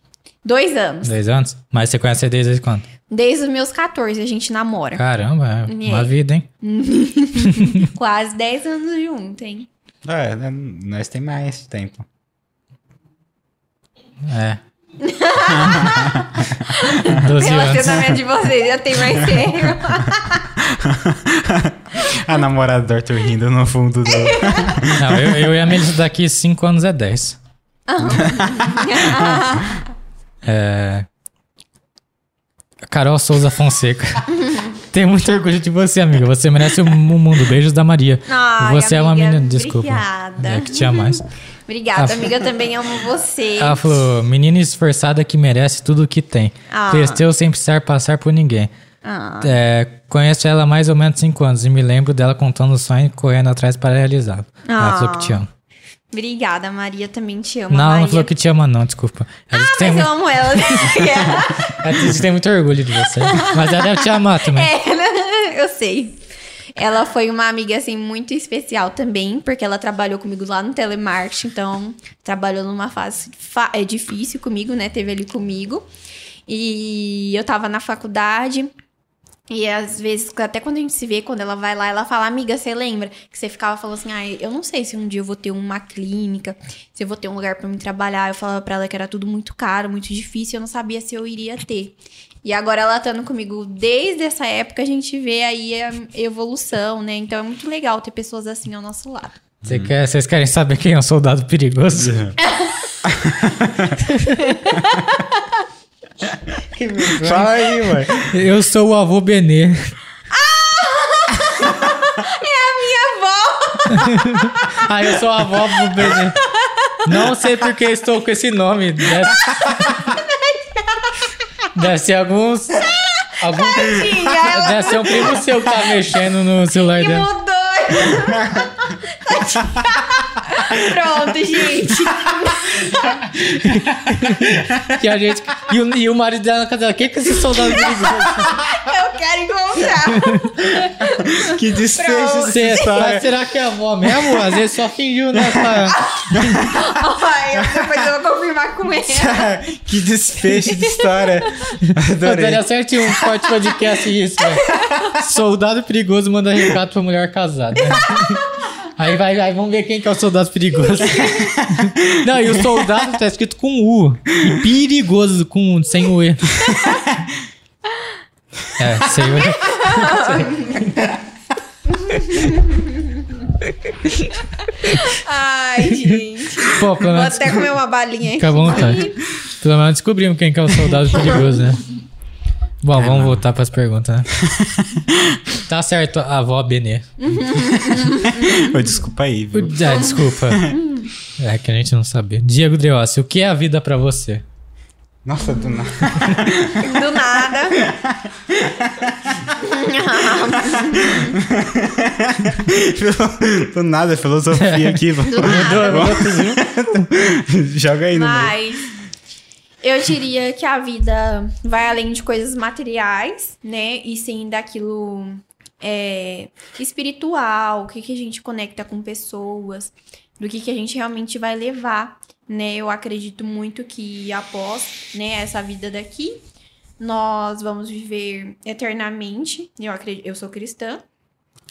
Dois anos. Dois anos? Mas você conhece desde quando? Desde os meus 14 a gente namora. Caramba, é uma vida, hein? Quase 10 anos juntos, hein? É, né, nós tem mais tempo. É. 12 O anos. relacionamento de vocês já tem mais tempo. A namorada do Arthur rindo no fundo do. Não, eu, eu e a Melissa daqui 5 anos é 10. É... Carol Souza Fonseca. Tenho muito orgulho de você, amiga. Você merece o mu- mundo. Beijos da Maria. Ai, você é uma amiga, menina. Desculpa. obrigada. É que te amo mais. Obrigada, amiga. Eu também amo você. Ela falou: menina esforçada que merece tudo o que tem. Ah. Cresceu sem precisar passar por ninguém. Ah. É, conheço ela há mais ou menos 5 anos e me lembro dela contando o sonho e correndo atrás para realizá-lo. Ela Ah. falou que te ama. Obrigada, Maria. Também te amo. Não, ela não falou que te ama, não, desculpa. Ela tem, Mas eu amo ela. ela disse que tem muito orgulho de você. Mas ela deve te amar também. É, eu sei. Ela foi uma amiga, assim, muito especial também, porque ela trabalhou comigo lá no telemarketing, então trabalhou numa fase fa- é, difícil comigo, né? Teve ali comigo. E eu tava na faculdade. E às vezes, até quando a gente se vê, quando ela vai lá, ela fala, amiga, você lembra? Que você ficava falando assim, ah, eu não sei se um dia eu vou ter uma clínica, se eu vou ter um lugar pra me trabalhar. Eu falava pra ela que era tudo muito caro, muito difícil, eu não sabia se eu iria ter. E agora ela estando comigo desde essa época, a gente vê aí a evolução, né? Então é muito legal ter pessoas assim ao nosso lado. Você quer, vocês querem saber quem é o soldado perigoso? Fala aí, mãe. Eu sou o avô Benê. ah, eu sou a avó do Benê. Não sei porque estou com esse nome. Deve, deve ser alguns. Algum, Tadinha, deve ser um primo seu que tá mexendo no celular que dela. mudou! Pronto, gente. Que a gente, e, o, e o marido dela na casa dela. Quem que é esse soldado perigoso? Eu quero encontrar. Que desfecho Pronto. Você, dessa mas história. será que é a avó mesmo? Às vezes só fingiu né, nessa. Ai, depois eu vou confirmar com ela. que desfecho de história. Adorei. Daria certo um forte podcast isso, velho. Soldado perigoso manda recado pra mulher casada. Aí vai, aí vamos ver quem que é o soldado perigoso. Não, e o soldado tá escrito com U. E perigoso com sem o E. É, sem o E. Ai, gente. Pô, Vou até comer uma balinha aqui. fica à vontade. Pelo menos descobrimos quem que é o soldado perigoso, né? Bom, vamos voltar pras perguntas, né? Tá certo, a avó Benê. Desculpa aí, viu? Ah, desculpa. É que a gente não sabia. Diego Dreossi, o que é a vida pra você? Nossa, do nada. Do nada. do nada, filosofia aqui. Do nada. Joga aí no meio. Eu diria que a vida vai além de coisas materiais, né? E sim daquilo é, espiritual, o que, que a gente conecta com pessoas, do que, que a gente realmente vai levar, né? Eu acredito muito que após né, essa vida daqui, nós vamos viver eternamente. Eu, acredito, eu sou cristã,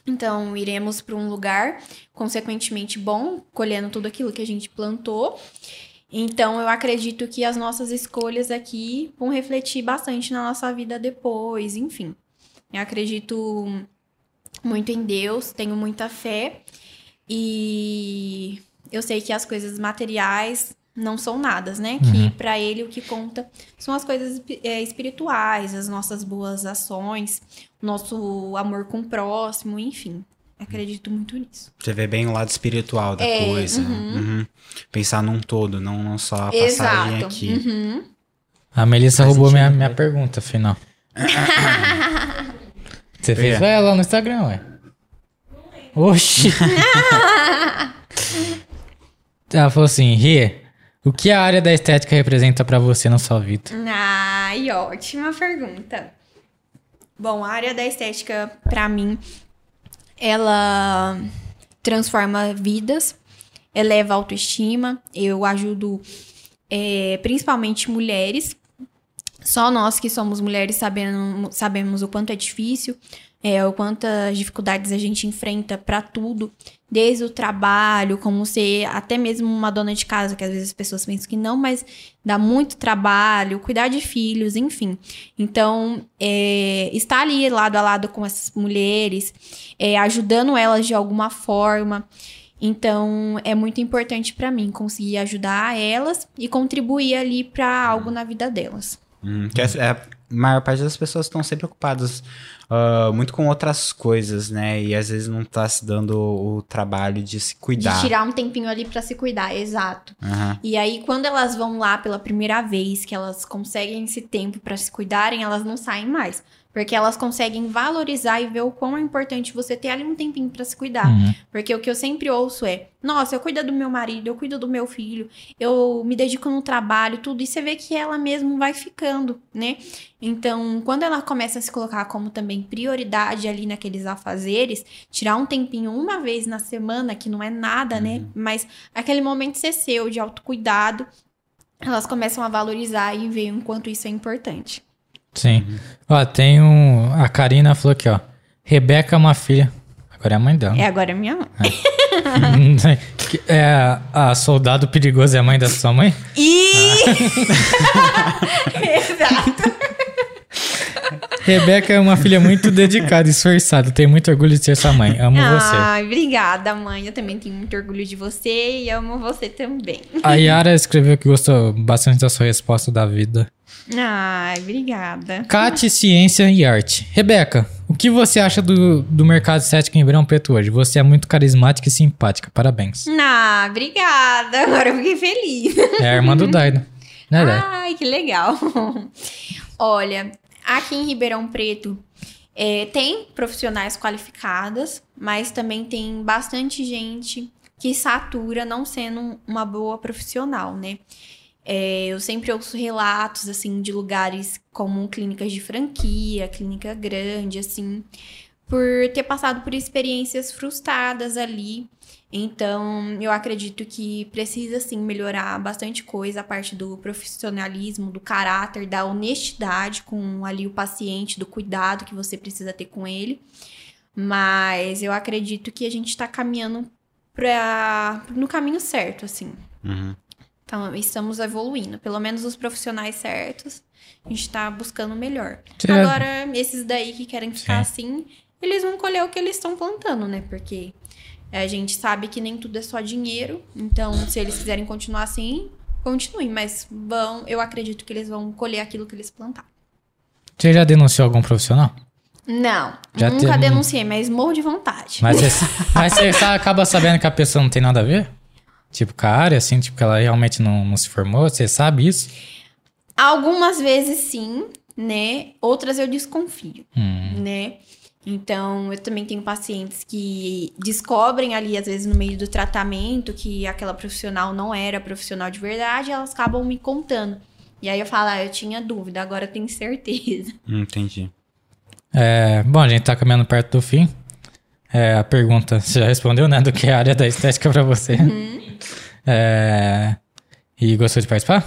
então iremos para um lugar consequentemente bom, colhendo tudo aquilo que a gente plantou. Então, eu acredito que as nossas escolhas aqui vão refletir bastante na nossa vida depois, enfim. Eu acredito muito em Deus, tenho muita fé e eu sei que as coisas materiais não são nada, né? Uhum. Que para ele o que conta são as coisas é, espirituais, as nossas boas ações, nosso amor com o próximo, enfim. Acredito muito nisso. Você vê bem o lado espiritual da é, coisa. Uhum. Uhum. Pensar num todo, não, não só a passagem aqui. Uhum. A Melissa Faz roubou minha, minha pergunta final. Você fez é. ela no Instagram, ué? Oxi! ela falou assim, Rie, o que a área da estética representa para você na sua vida? Ai, ótima pergunta. Bom, a área da estética, para mim, ela transforma vidas, eleva a autoestima. Eu ajudo é, principalmente mulheres. Só nós que somos mulheres sabemos, sabemos o quanto é difícil, é, o quantas dificuldades a gente enfrenta para tudo, desde o trabalho, como ser até mesmo uma dona de casa, que às vezes as pessoas pensam que não, mas dá muito trabalho, cuidar de filhos, enfim. Então, é, estar ali lado a lado com essas mulheres, é, ajudando elas de alguma forma. Então, é muito importante para mim conseguir ajudar elas e contribuir ali para algo na vida delas. Hum, que é, maior parte das pessoas estão sempre ocupadas uh, muito com outras coisas, né? E às vezes não tá se dando o, trabalho de se cuidar. De tirar um tempinho ali para se cuidar, exato. Uhum. E aí, quando elas vão lá pela primeira vez, que elas conseguem esse tempo para se cuidarem, elas não saem mais. Porque elas conseguem valorizar e ver o quão é importante você ter ali um tempinho para se cuidar. Uhum. Porque o que eu sempre ouço é: nossa, eu cuido do meu marido, eu cuido do meu filho, eu me dedico no trabalho, tudo. E você vê que ela mesmo vai ficando, né? Então, quando ela começa a se colocar como também prioridade ali naqueles afazeres, tirar um tempinho uma vez na semana, que não é nada, né? uhum. né? Mas aquele momento ser seu, de autocuidado, elas começam a valorizar e ver o quanto isso é importante. Sim. Uhum. Ó, tem um. A Karina falou aqui, ó. Rebeca é uma filha. Agora é a mãe dela. É, agora é minha mãe. É, é a soldado perigoso é a mãe da sua mãe? E... Exato. Rebeca é uma filha muito dedicada e esforçada. Tenho muito orgulho de ser sua mãe. Amo Ai, você. Ai, obrigada, mãe. Eu também tenho muito orgulho de você e amo você também. A Yara escreveu que gostou bastante da sua resposta da vida. Ai, obrigada. Cate, Ciência e Arte. Rebeca, o que você acha do, do mercado estético em Ribeirão Preto hoje? Você é muito carismática e simpática. Parabéns. Ah, obrigada. Agora eu fiquei feliz. É a irmã do Daido. Né, Ai, que legal. Olha, aqui em Ribeirão Preto é, tem profissionais qualificadas, mas também tem bastante gente que satura não sendo uma boa profissional, né? É, eu sempre ouço relatos, assim, de lugares como clínicas de franquia, clínica grande, assim, por ter passado por experiências frustradas ali. Então, eu acredito que precisa, sim, melhorar bastante coisa a parte do profissionalismo, do caráter, da honestidade com ali o paciente, do cuidado que você precisa ter com ele. Mas eu acredito que a gente está caminhando pra, no caminho certo, assim. Uhum. Então, estamos evoluindo. Pelo menos os profissionais certos, a gente está buscando melhor. Sim. Agora, esses daí que querem ficar Sim. assim, eles vão colher o que eles estão plantando, né? Porque a gente sabe que nem tudo é só dinheiro. Então, se eles quiserem continuar assim, continuem. Mas vão, eu acredito que eles vão colher aquilo que eles plantaram. Você já denunciou algum profissional? Não, já nunca denunciei, mas morro de vontade. Mas você, mas você acaba sabendo que a pessoa não tem nada a ver? Tipo, com a área, assim, tipo, que ela realmente não, não se formou? Você sabe isso? Algumas vezes sim, né? Outras eu desconfio, hum. né? Então, eu também tenho pacientes que descobrem ali, às vezes, no meio do tratamento, que aquela profissional não era profissional de verdade, elas acabam me contando. E aí eu falo, ah, eu tinha dúvida, agora eu tenho certeza. Entendi. É, bom, a gente tá caminhando perto do fim. É, a pergunta, você já respondeu, né? Do que é a área da estética pra você. É, e gostou de participar?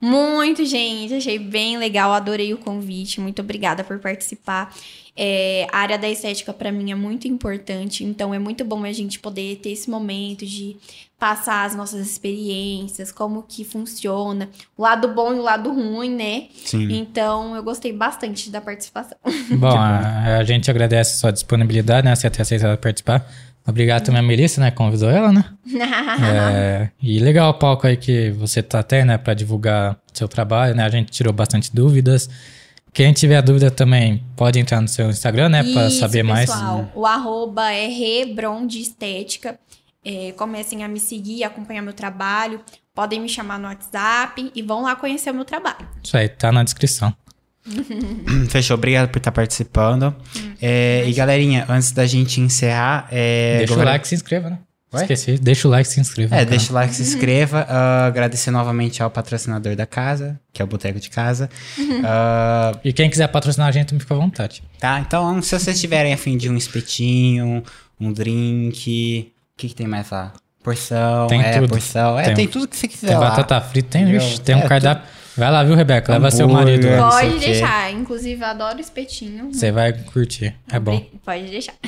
Muito, gente. Achei bem legal. Adorei o convite. Muito obrigada por participar. É, a área da estética, para mim, é muito importante. Então, é muito bom a gente poder ter esse momento de passar as nossas experiências, como que funciona, o lado bom e o lado ruim, né? Sim. Então, eu gostei bastante da participação. Bom, a, a gente agradece a sua disponibilidade, né? Você ter aceitado participar. Obrigado também a Melissa, né? Convidou ela, né? É, e legal o palco aí que você tá até, né? Pra divulgar seu trabalho, né? A gente tirou bastante dúvidas. Quem tiver dúvida também pode entrar no seu Instagram, né? Pra Isso, saber mais. pessoal. O arroba é Rebron de Estética. É, comecem a me seguir, acompanhar meu trabalho. Podem me chamar no WhatsApp e vão lá conhecer o meu trabalho. Isso aí, tá na descrição. Fechou, obrigado por estar participando. É, e galerinha, antes da gente encerrar. É, deixa o like e se inscreva, né? Esqueci. Deixa o like e se inscreva. É, deixa o like, se inscreva. ah, agradecer novamente ao patrocinador da casa, que é o Boteco de Casa. Canal. E quem quiser patrocinar a gente, fica à vontade. tá, então se vocês tiverem afim de um espetinho, um drink. O que, que tem mais lá? Porção, Tem é, tudo. porção. É, Tem- tem, tudo que você quiser Tem lá. batata frita, tem, ixi, tem um É, cardápio. Vai lá, viu, Rebeca? Leva seu marido Hambúrguer. lá. não sei Pode o quê. deixar. Inclusive, eu adoro espetinho. Você vai curtir. É bom. Pode deixar.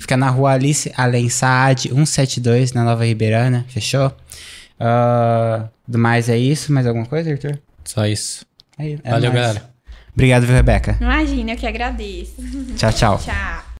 Fica na rua Alice Além Saad, 172, na Nova Ribeirana. Fechou? Ah, do mais é isso. Mais alguma coisa, Arthur? Só isso. É, é Valeu, nóis. galera. Obrigado, viu, Rebeca? Imagina, eu que agradeço. Tchau, tchau. Tchau.